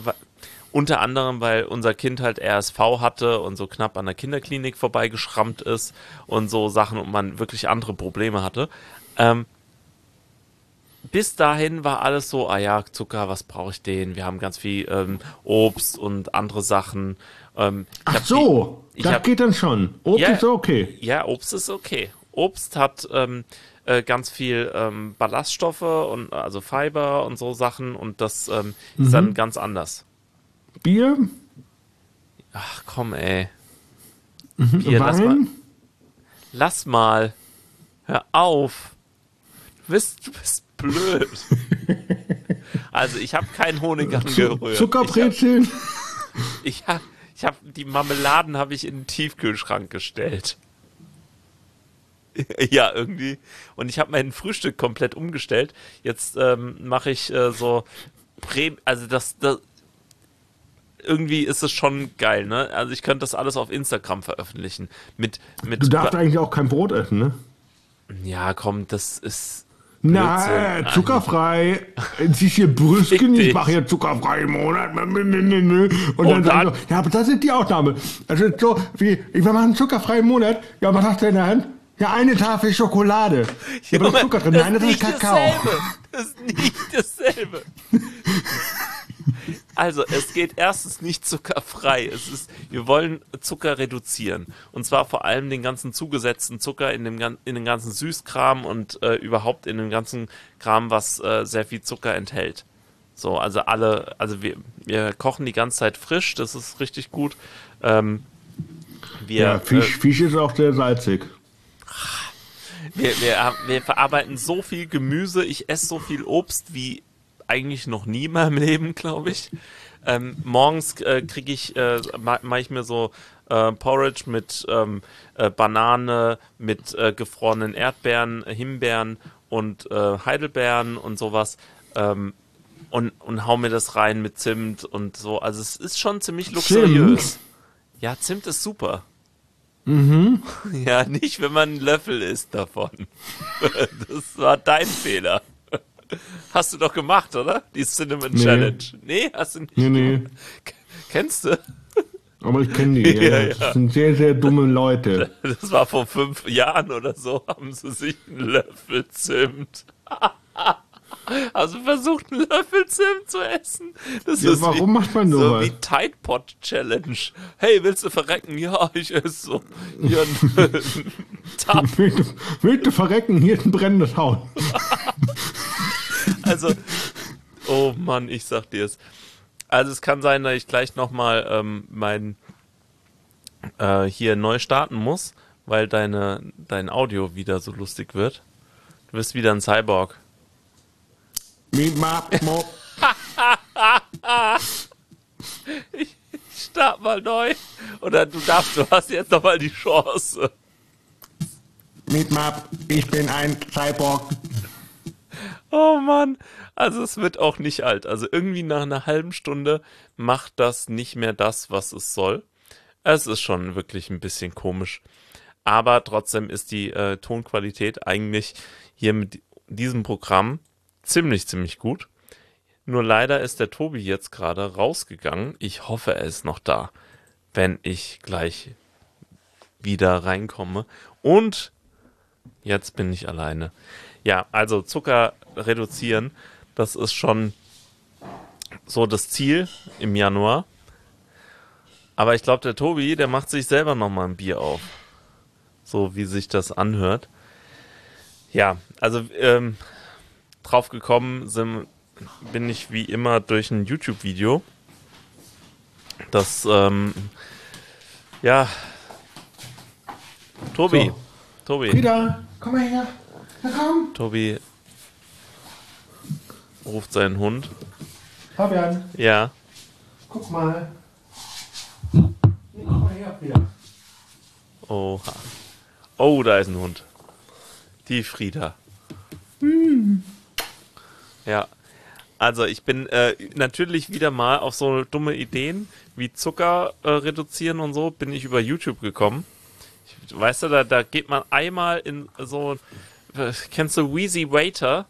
S1: unter anderem, weil unser Kind halt RSV hatte und so knapp an der Kinderklinik vorbeigeschrammt ist und so Sachen und man wirklich andere Probleme hatte. Ähm, bis dahin war alles so, ah ja, Zucker, was brauche ich denn? Wir haben ganz viel ähm, Obst und andere Sachen. Ähm,
S2: Ach so,
S1: die,
S2: das
S1: hab,
S2: geht dann schon. Obst
S1: Ja.
S2: ist okay.
S1: Ja, Obst ist okay. Obst hat ähm, äh, ganz viel ähm, Ballaststoffe und also Fiber und so Sachen und das ähm, ist
S2: Mhm.
S1: dann ganz anders.
S2: Bier,
S1: Ach komm, ey. Bier, lass mal, lass mal. Hör auf. Du bist, du bist blöd. Also ich habe keinen Honig angerührt.
S2: Zuckerbrezeln.
S1: Ich habe ich hab, die Marmeladen habe ich in den Tiefkühlschrank gestellt. Ja, irgendwie. Und ich habe mein Frühstück komplett umgestellt. Jetzt ähm, mache ich äh, so Prä also das, das irgendwie ist es schon geil, ne? Also ich könnte das alles auf Instagram veröffentlichen. Mit, mit
S2: Du darfst eigentlich auch kein Brot essen, ne?
S1: Ja, komm, das ist.
S2: Na, äh, zuckerfrei. Siehst hier Brüsken, ich mache hier zuckerfrei im Monat. Und, dann
S1: Und
S2: sagen
S1: dann-
S2: so, ja, aber das ist die Ausnahme. Also so wie, wir machen zuckerfrei im Monat. Ja, was hast du in der Hand? Ja, eine Tafel Schokolade. Ja, aber Zucker drin. Nein, das ist Kakao.
S1: Dasselbe. Das ist nicht dasselbe. Also, es geht erstens nicht zuckerfrei. Es ist, wir wollen Zucker reduzieren. Und zwar vor allem den ganzen zugesetzten Zucker in dem, in den ganzen Süßkram und äh, überhaupt in dem ganzen Kram, was äh, sehr viel Zucker enthält. So, also alle, also wir, wir kochen die ganze Zeit frisch, das ist richtig gut. Ähm, wir,
S2: Ja, Fisch, Fisch ist auch sehr salzig.
S1: Wir, wir, wir verarbeiten so viel Gemüse, ich esse so viel Obst wie eigentlich noch nie in meinem Leben, glaube ich. Ähm, morgens äh, kriege ich, äh, ma- mache ich mir so äh, Porridge mit ähm, äh, Banane, mit äh, gefrorenen Erdbeeren, Himbeeren und äh, Heidelbeeren und sowas. Ähm, und, und hau mir das rein mit Zimt und so. Also es ist schon ziemlich luxuriös. Ja, Zimt ist super. Ja, nicht, wenn man einen Löffel isst davon. Das war dein Fehler. Hast du doch gemacht, oder? Die Cinnamon
S2: Nee.
S1: Challenge. Nee, hast du nicht.
S2: Nee, nee.
S1: Kennst du?
S2: Aber ich kenne die.
S1: Ja,
S2: Ja, Das sind sehr, sehr dumme Leute.
S1: Das war vor fünf Jahren oder so, haben sie sich einen Löffel Zimt. Also versucht, einen Löffel Zimt zu essen. Das
S2: Ja,
S1: ist
S2: warum
S1: wie,
S2: macht man
S1: so
S2: sowas?
S1: wie Tide Pod Challenge. Hey, willst du verrecken? Ja, ich esse so. Hier ein.
S2: Willst du, willst du verrecken? Hier ist ein brennendes Haus.
S1: Also, oh Mann, ich sag dir es. Also es kann sein, dass ich gleich nochmal ähm, mein äh, hier neu starten muss, weil deine, dein Audio wieder so lustig wird. Du bist wieder ein Cyborg.
S2: Mop.
S1: Start mal neu. Oder du darfst, du hast jetzt nochmal die Chance.
S2: Miep, map. Ich bin ein Cyborg.
S1: Oh Mann. Also es wird auch nicht alt. Also irgendwie nach einer halben Stunde macht das nicht mehr das, was es soll. Es ist schon wirklich ein bisschen komisch. Aber trotzdem ist die äh, Tonqualität eigentlich hier mit diesem Programm ziemlich, ziemlich gut. Nur leider ist der Tobi jetzt gerade rausgegangen. Ich hoffe, er ist noch da, wenn ich gleich wieder reinkomme. Und jetzt bin ich alleine. Ja, also Zucker reduzieren, das ist schon so das Ziel im Januar. Aber ich glaube, der Tobi, der macht sich selber nochmal ein Bier auf. So wie sich das anhört. Ja, also ähm, drauf gekommen sind, bin ich wie immer durch ein YouTube-Video. Das, ähm, ja. Tobi,
S2: So.
S1: Tobi,
S2: Frieda, komm mal her. Na komm.
S1: Tobi ruft seinen Hund.
S2: Fabian,
S1: Ja,
S2: guck mal. Komm mal her, Frieda.
S1: oha. Oh, da ist ein Hund. Die Frieda. Ja. Also ich bin äh, natürlich wieder mal auf so dumme Ideen wie Zucker äh, reduzieren und so, bin ich über YouTube gekommen. Ich, weißt du, da, da geht man einmal in so, äh, kennst du Wheezy Waiter?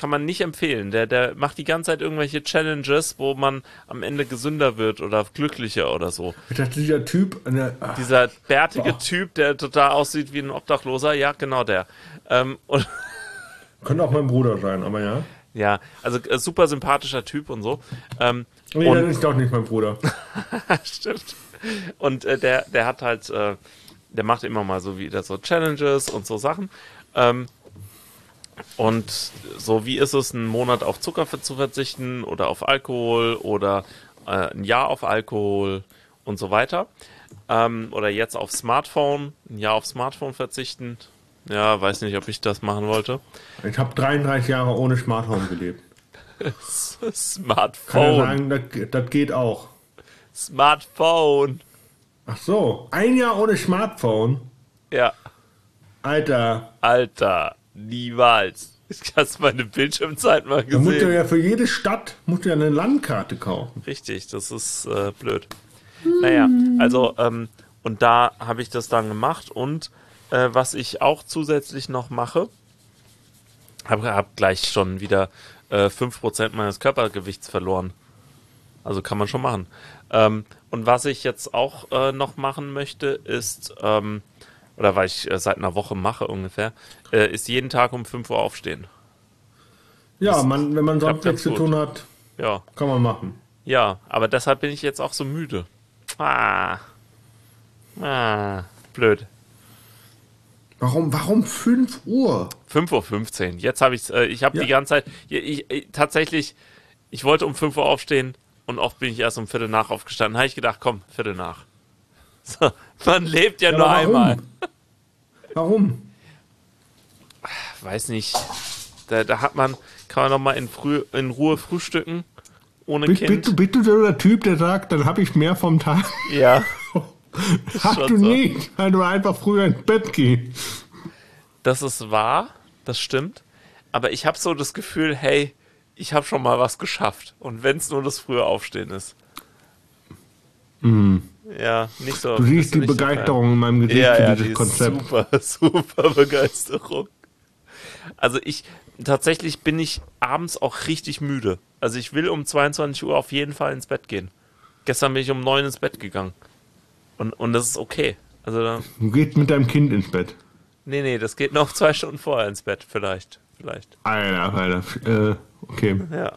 S1: Kann man nicht empfehlen. Der, der macht die ganze Zeit irgendwelche Challenges, wo man am Ende gesünder wird oder glücklicher oder so.
S2: Ich dachte, dieser Typ. Ne, ach,
S1: Dieser bärtige
S2: Boah.
S1: Typ, der total aussieht wie ein Obdachloser, ja, genau der. Ähm, und
S2: könnte auch mein Bruder sein, aber ja.
S1: ja, also äh, super sympathischer Typ und so. Ähm,
S2: Nee,
S1: Und-
S2: dann ist doch nicht mein Bruder.
S1: Stimmt. Und äh, der, der hat halt, äh, der macht immer mal so wieder so Challenges und so Sachen. Ähm, und so, wie ist es, einen Monat auf Zucker zu verzichten oder auf Alkohol oder äh, ein Jahr auf Alkohol und so weiter. Ähm, oder jetzt auf Smartphone, ein Jahr auf Smartphone verzichten. Ja, weiß nicht, ob ich das machen wollte.
S2: Ich habe 33 Jahre ohne Smartphone gelebt. Kann ja
S1: Smartphone.
S2: sagen, das, das geht auch.
S1: Smartphone.
S2: Ach so, ein Jahr ohne Smartphone?
S1: Ja.
S2: Alter,
S1: Alter, niemals. Ich hast meine Bildschirmzeit mal
S2: da musst du
S1: gesehen.
S2: ja für jede Stadt musst du ja eine Landkarte kaufen.
S1: Richtig, das ist äh, blöd. Naja, also, ähm, und da habe ich das dann gemacht und äh, was ich auch zusätzlich noch mache, habe hab gleich schon wieder äh, 5% meines Körpergewichts verloren. Also kann man schon machen. Ähm, und was ich jetzt auch äh, noch machen möchte, ist, ähm, oder weil ich äh, seit einer Woche mache ungefähr, äh, ist jeden Tag um 5 Uhr aufstehen.
S2: Ja, man, wenn man sonst nichts zu tun hat,
S1: Ja,
S2: kann man machen.
S1: ja, aber deshalb bin ich jetzt auch so müde. Ah. Ah, blöd.
S2: Warum, warum 5 Uhr?
S1: 5.15 Uhr. Jetzt habe ich äh, ich habe
S2: Ja.
S1: die ganze Zeit, ich, ich, tatsächlich, ich wollte um 5 Uhr aufstehen und oft bin ich erst um Viertel nach aufgestanden. Habe ich gedacht, komm, Viertel nach. So, man lebt ja,
S2: Ja,
S1: nur einmal.
S2: Warum?
S1: Weiß nicht. Da, da hat man, kann man noch mal in, früh, in Ruhe frühstücken. Ohne
S2: Bist, bist, du,
S1: Kind.
S2: bist du so der Typ, der sagt, dann habe ich mehr vom Tag?
S1: Ja.
S2: Hast du
S1: so.
S2: nicht, weil du einfach früher ins Bett gehst.
S1: Das ist wahr, das stimmt. Aber ich habe so das Gefühl, hey, ich habe schon mal was geschafft. Und wenn es nur das frühe Aufstehen ist. Ja, nicht so.
S2: Du siehst die
S1: nicht so
S2: Begeisterung in meinem. Gesicht
S1: Ja,
S2: für
S1: ja,
S2: dieses
S1: die
S2: Konzept.
S1: super, super Begeisterung. Also ich, tatsächlich bin ich abends auch richtig müde. Also ich will um 22 Uhr auf jeden Fall ins Bett gehen. Gestern bin ich um 9 ins Bett gegangen. Und, und das ist okay. Also da,
S2: Du gehst mit deinem Kind ins Bett.
S1: nee, nee, das geht noch zwei Stunden vorher ins Bett, vielleicht. Vielleicht.
S2: Alter, Alter. Äh, okay.
S1: Ja.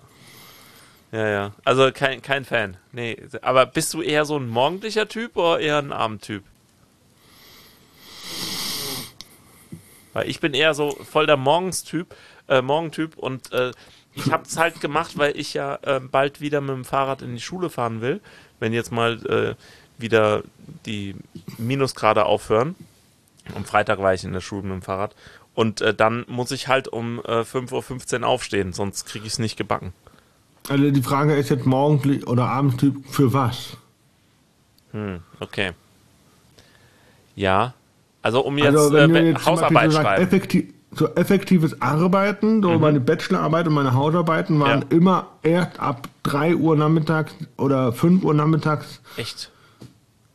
S1: Ja, ja. Also kein, kein Fan. Nee. Aber bist du eher so ein morgendlicher Typ oder eher ein Abendtyp? Weil ich bin eher so voll der Morgenstyp, äh, Morgentyp und äh, ich habe es halt gemacht, weil ich ja äh, bald wieder mit dem Fahrrad in die Schule fahren will. Wenn jetzt mal äh, wieder die Minusgrade aufhören. Am Freitag war ich in der Schule mit dem Fahrrad. Und äh, dann muss ich halt um äh, 5.15 Uhr aufstehen, sonst kriege ich es nicht gebacken.
S2: Also die Frage ist jetzt morgendlich oder abends für was?
S1: Hm, okay. Ja. Also um jetzt,
S2: Also wenn
S1: äh,
S2: du jetzt
S1: Hausarbeit
S2: so
S1: schreiben.
S2: effektiv, so effektives Arbeiten, so meine Bachelorarbeit und meine Hausarbeiten waren
S1: Mhm. Ja.
S2: immer erst ab 3 Uhr nachmittags oder 5 Uhr nachmittags
S1: Echt?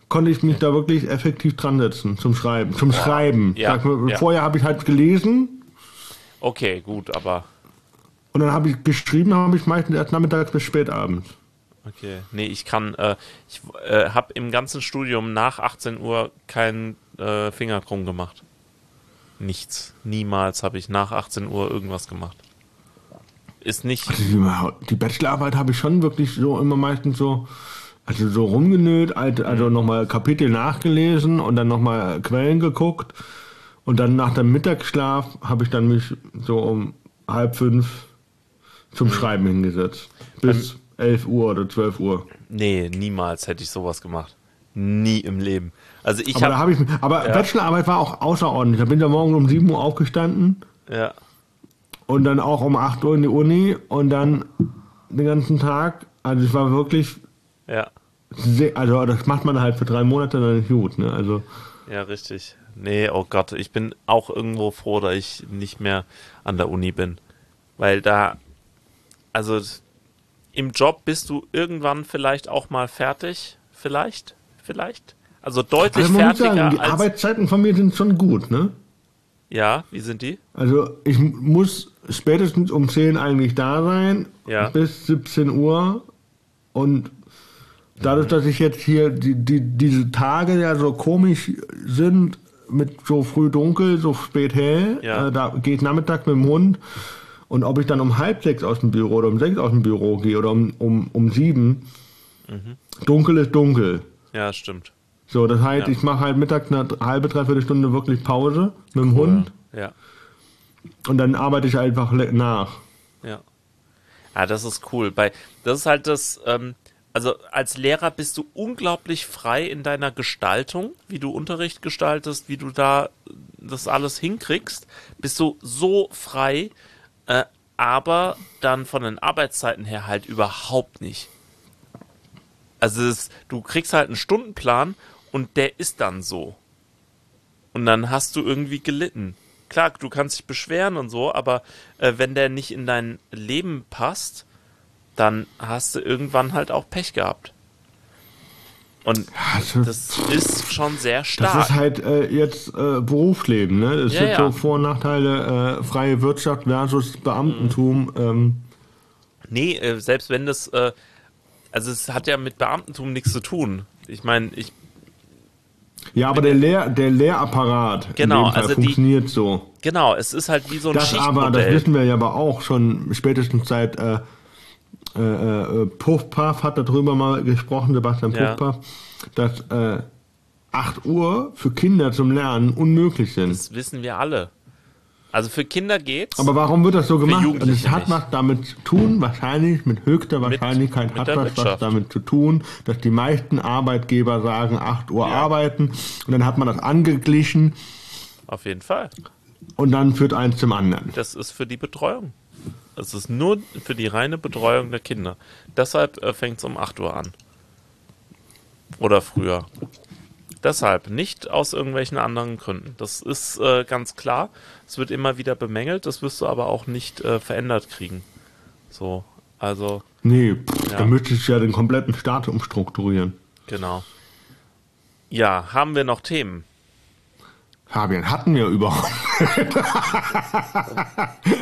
S2: konnte ich mich da wirklich effektiv dran setzen zum Schreiben. Zum Schreiben.
S1: Ja,
S2: mal,
S1: ja.
S2: Vorher habe ich halt gelesen
S1: Okay, gut, aber
S2: und dann habe ich geschrieben, habe ich meistens erst nachmittags bis spät abends.
S1: okay. Nee, ich kann, äh, ich äh, habe im ganzen Studium nach 18 Uhr keinen äh, Finger krumm gemacht. Nichts. Niemals habe ich nach 18 Uhr irgendwas gemacht. Ist nicht.
S2: Die, die Bachelorarbeit habe ich schon wirklich so immer meistens so, also so rumgenölt, also,
S1: Mhm.
S2: nochmal Kapitel nachgelesen und dann nochmal Quellen geguckt. Und dann nach dem Mittagsschlaf habe ich dann mich so um halb fünf. Zum Schreiben hingesetzt. Bis 11 Uhr oder 12 Uhr.
S1: Nee, niemals hätte ich sowas gemacht. Nie im Leben. Also ich habe.
S2: hab ich, aber
S1: Ja.
S2: Bachelorarbeit war auch außerordentlich. Da bin ich morgen um 7 Uhr aufgestanden
S1: Ja.
S2: und dann auch um 8 Uhr in die Uni und dann den ganzen Tag. Also es war wirklich
S1: Ja.
S2: sehr, also das macht man halt für drei Monate dann nicht gut. Ne? Also
S1: Ja, richtig. Nee, oh Gott, ich bin auch irgendwo froh, dass ich nicht mehr an der Uni bin. Weil da, also im Job bist du irgendwann vielleicht auch mal fertig. Vielleicht, vielleicht. Also deutlich
S2: Also
S1: fertiger
S2: sagen, die
S1: als.
S2: Arbeitszeiten von mir sind schon gut, ne?
S1: ja, wie sind die?
S2: Also ich muss spätestens um 10 eigentlich da sein,
S1: Ja.
S2: bis 17 Uhr. Und dadurch, dass ich jetzt hier die, die, diese Tage ja so komisch sind, mit so früh dunkel, so spät hell,
S1: Ja.
S2: äh, da gehe ich nachmittags mit dem Hund. Und ob ich dann um halb sechs aus dem Büro oder um sechs aus dem Büro gehe oder um, um, um sieben,
S1: Mhm.
S2: dunkel ist dunkel.
S1: Ja, stimmt.
S2: So, das heißt,
S1: Ja.
S2: ich mache halt mittags eine halbe, dreiviertel Stunde wirklich Pause mit dem Hund
S1: Ja,
S2: und dann arbeite ich einfach nach.
S1: ja. Ja, das ist cool. Bei, das ist halt das, ähm, also als Lehrer bist du unglaublich frei in deiner Gestaltung, wie du Unterricht gestaltest, wie du da das alles hinkriegst, bist du so frei, äh, aber dann von den Arbeitszeiten her halt überhaupt nicht. Also es, du kriegst halt einen Stundenplan und der ist dann so. Und dann hast du irgendwie gelitten. Klar, du kannst dich beschweren und so, aber äh, wenn der nicht in dein Leben passt, dann hast du irgendwann halt auch Pech gehabt. Und das ist schon sehr
S2: das
S1: stark.
S2: ist halt äh, jetzt äh, Berufsleben, ne? Das
S1: Ja,
S2: sind
S1: ja.
S2: so Vor- und Nachteile, äh, freie Wirtschaft versus Beamtentum. Ähm,
S1: nee, äh, selbst wenn das, äh, also es hat ja mit Beamtentum nichts zu tun. Ich meine, ich,
S2: ja, aber der, Lehr der Lehrapparat
S1: Genau,
S2: in dem Fall
S1: also die-
S2: funktioniert so.
S1: genau, es ist halt wie so ein
S2: Das aber, das wissen wir ja aber auch schon spätestens seit äh, äh, äh, Puff Puff hat darüber mal gesprochen, Sebastian
S1: Ja.
S2: Puff Puff, dass äh, 8 Uhr für Kinder zum Lernen unmöglich sind.
S1: das wissen wir alle. Also für Kinder geht's.
S2: Aber warum wird das so gemacht?
S1: Jugendliche
S2: es hat
S1: nicht.
S2: was damit zu tun, wahrscheinlich mit höchster Wahrscheinlichkeit
S1: mit
S2: hat das was damit zu tun, dass die meisten Arbeitgeber sagen, 8 Uhr arbeiten und dann hat man das angeglichen
S1: Auf jeden Fall.
S2: und dann führt eins zum anderen.
S1: Das ist für die Betreuung. Das ist nur für die reine Betreuung der Kinder. Deshalb äh, fängt es um 8 Uhr an. Oder früher. Deshalb, nicht aus irgendwelchen anderen Gründen. Das ist äh, ganz klar. Es wird immer wieder bemängelt, das wirst du aber auch nicht äh, verändert kriegen. So, also,
S2: Nee, pff,
S1: Ja.
S2: da müsste ich ja den kompletten Staat umstrukturieren.
S1: genau. Ja, haben wir noch Themen?
S2: Fabian, hatten wir überhaupt.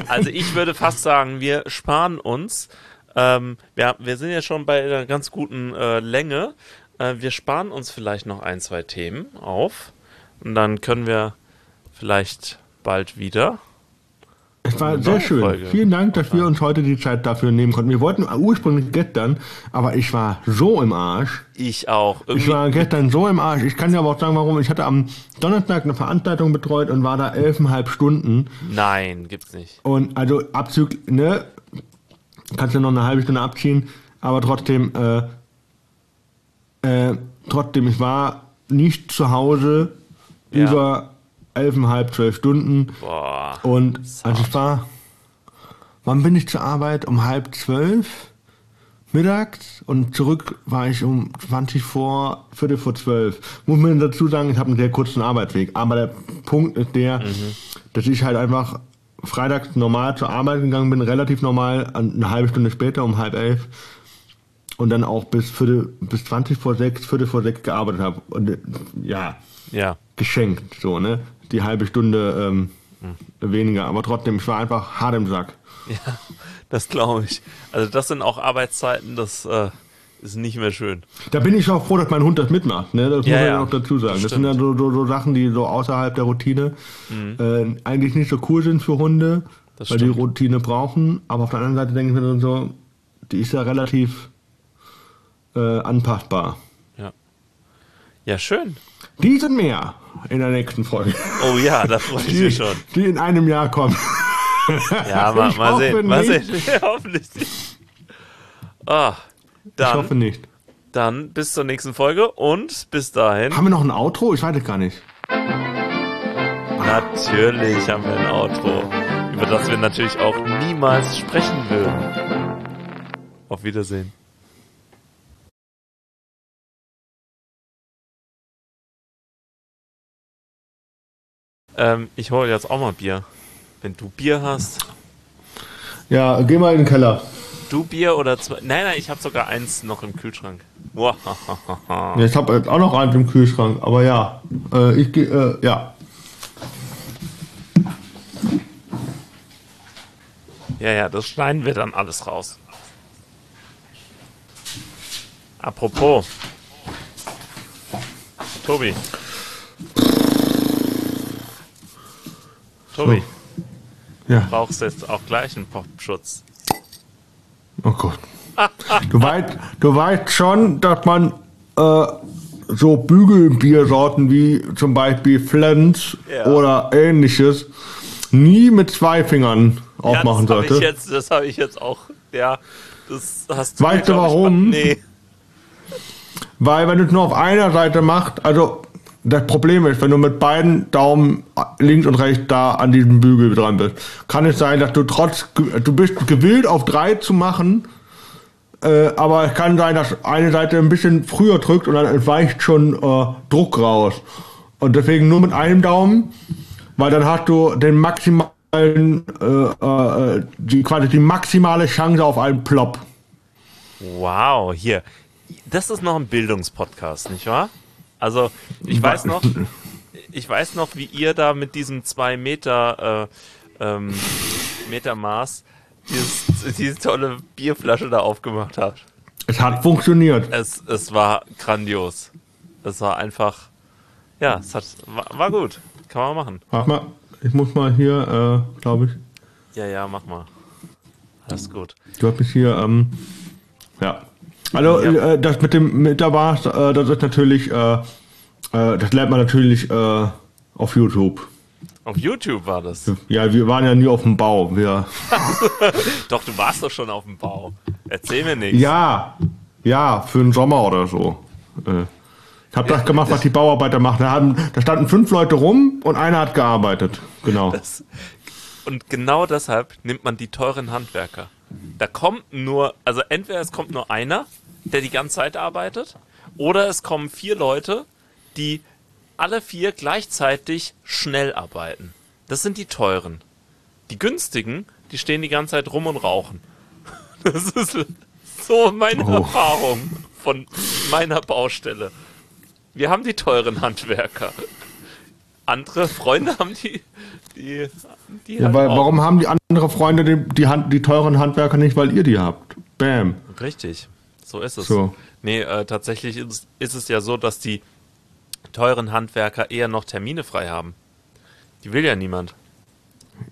S1: Also ich würde fast sagen, wir sparen uns. Ähm, wir, wir sind ja schon bei einer ganz guten äh, Länge. Äh, wir sparen uns vielleicht noch ein, zwei Themen auf. Und dann können wir vielleicht bald wieder.
S2: Es war sehr schön.
S1: Folge.
S2: Vielen Dank, dass wir uns heute die Zeit dafür nehmen konnten. Wir wollten ursprünglich gestern, aber ich war so im Arsch.
S1: Ich auch.
S2: Ich
S1: Irgendwie,
S2: war gestern so im Arsch. Ich kann dir aber auch sagen, warum. Ich hatte am Donnerstag eine Veranstaltung betreut und war da elfeinhalb Stunden.
S1: nein, gibt's nicht.
S2: Und also abzüglich, ne? kannst du noch eine halbe Stunde abziehen, aber trotzdem, äh, äh, trotzdem, ich war nicht zu Hause
S1: Ja.
S2: über elfeinhalb, zwölf Stunden.
S1: Boah.
S2: Und also ich war, wann bin ich zur Arbeit? Um halb zwölf mittags und zurück war ich um 20 vor, Viertel vor zwölf. Muss man dazu sagen, ich habe einen sehr kurzen Arbeitsweg. Aber der Punkt ist der, dass ich halt einfach freitags normal zur Arbeit gegangen bin, relativ normal, eine halbe Stunde später um halb elf und dann auch bis Viertel, bis 20 vor sechs, Viertel vor sechs gearbeitet habe. Und äh, ja,
S1: Ja.
S2: geschenkt, so, ne? Die halbe Stunde ähm, weniger, aber trotzdem, ich war einfach hart im Sack.
S1: Ja, das glaube ich. Also das sind auch Arbeitszeiten, das äh, ist nicht mehr schön.
S2: Da bin ich auch froh, dass mein Hund das mitmacht, ne? Das
S1: Ja,
S2: muss man
S1: ja.
S2: noch dazu sagen.
S1: Das
S2: Das, sind ja so, so, so Sachen, die so außerhalb der Routine äh, eigentlich nicht so cool sind für Hunde,
S1: Mhm. Das
S2: weil die
S1: stimmt.
S2: Routine brauchen. Aber auf der anderen Seite denke ich mir so, die ist ja relativ äh, anpassbar.
S1: Ja. Ja, schön.
S2: Die sind mehr in der nächsten Folge.
S1: Oh ja, da freue ich mich schon.
S2: die in einem Jahr kommen.
S1: Ja, mal,
S2: Ich
S1: mal
S2: hoffe
S1: sehen. Mal
S2: nicht.
S1: sehen. Ja, hoffentlich nicht. Ah,
S2: Ich hoffe
S1: dann,
S2: nicht.
S1: dann bis zur nächsten Folge und bis dahin.
S2: Haben wir noch ein Outro? Ich weiß es gar nicht.
S1: Natürlich haben wir ein Outro, über das wir natürlich auch niemals sprechen würden. Auf Wiedersehen. Ähm, ich hole jetzt auch mal Bier. Wenn du Bier hast.
S2: Ja, geh mal in den Keller.
S1: Du Bier oder zwei? Nein, nein, ich habe sogar eins noch im Kühlschrank.
S2: Ja, ich habe jetzt auch noch eins im Kühlschrank, aber ja. Äh, ich gehe, äh, ja.
S1: Ja, ja, das schneiden wir dann alles raus. Apropos. Tobi. Tobi,
S2: Ja.
S1: brauchst jetzt auch gleich einen Popschutz.
S2: Oh Gott. Du weißt, du weißt schon, dass man äh, so Bügelbiersorten wie zum Beispiel Flens
S1: Ja.
S2: oder ähnliches nie mit zwei Fingern aufmachen
S1: ja, das habe ich,
S2: sollte.
S1: jetzt- das hab ich jetzt auch. Ja, das hast du.
S2: Weißt du warum?
S1: Nee.
S2: Weil wenn du es nur auf einer Seite machst, also das Problem ist, wenn du mit beiden Daumen links und rechts da an diesem Bügel dran bist, kann es sein, dass du trotz, du bist gewillt auf drei zu machen, äh, aber es kann sein, dass eine Seite ein bisschen früher drückt und dann entweicht schon äh, Druck raus. Und deswegen nur mit einem Daumen, weil dann hast du den maximalen, äh, äh, die, quasi die maximale Chance auf einen Plop.
S1: Wow, hier. Das ist noch ein Bildungspodcast, nicht wahr? Also, ich weiß noch, ich weiß noch, wie ihr da mit diesem 2 Meter äh, ähm, Meter Maß dieses, diese tolle Bierflasche da aufgemacht habt.
S2: Es hat funktioniert.
S1: Es, es war grandios. Es war einfach, ja, es hat, war, war gut. Kann man machen.
S2: Warte mal, ich muss mal hier, äh, glaube ich,
S1: Ja, ja, mach mal. Alles gut.
S2: du hast mich hier, ähm, ja. Also,
S1: Ja.
S2: Äh, das mit dem Bar, äh, das ist natürlich, äh, äh, das lernt man natürlich äh, auf YouTube.
S1: Auf YouTube war das.
S2: Ja, wir waren ja nie auf dem Bau. Wir,
S1: Doch, du warst doch schon auf dem Bau. Erzähl mir nichts.
S2: ja, ja, für den Sommer oder so. Äh, ich habe das gemacht, was die Bauarbeiter machen. Da, haben, da standen fünf Leute rum und einer hat gearbeitet. Genau.
S1: Das, und genau deshalb nimmt man die teuren Handwerker. Da kommt nur, also entweder es kommt nur einer, der die ganze Zeit arbeitet, oder es kommen vier Leute, die alle vier gleichzeitig schnell arbeiten. Das sind die teuren. Die günstigen, die stehen die ganze Zeit rum und rauchen. Das ist so meine
S2: Oh.
S1: Erfahrung von meiner Baustelle. Wir haben die teuren Handwerker. Andere Freunde haben die, die, die
S2: Ja, weil, warum haben die andere Freunde die, die, Hand, die teuren Handwerker nicht, weil ihr die habt? Bam.
S1: Richtig, so ist es.
S2: So.
S1: Nee, äh, tatsächlich ist, ist es ja so, dass die teuren Handwerker eher noch Termine frei haben. Die will ja niemand.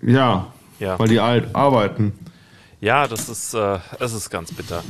S2: Ja,
S1: Ja,
S2: weil die alt arbeiten.
S1: ja das ist, äh, es ist ganz bitter.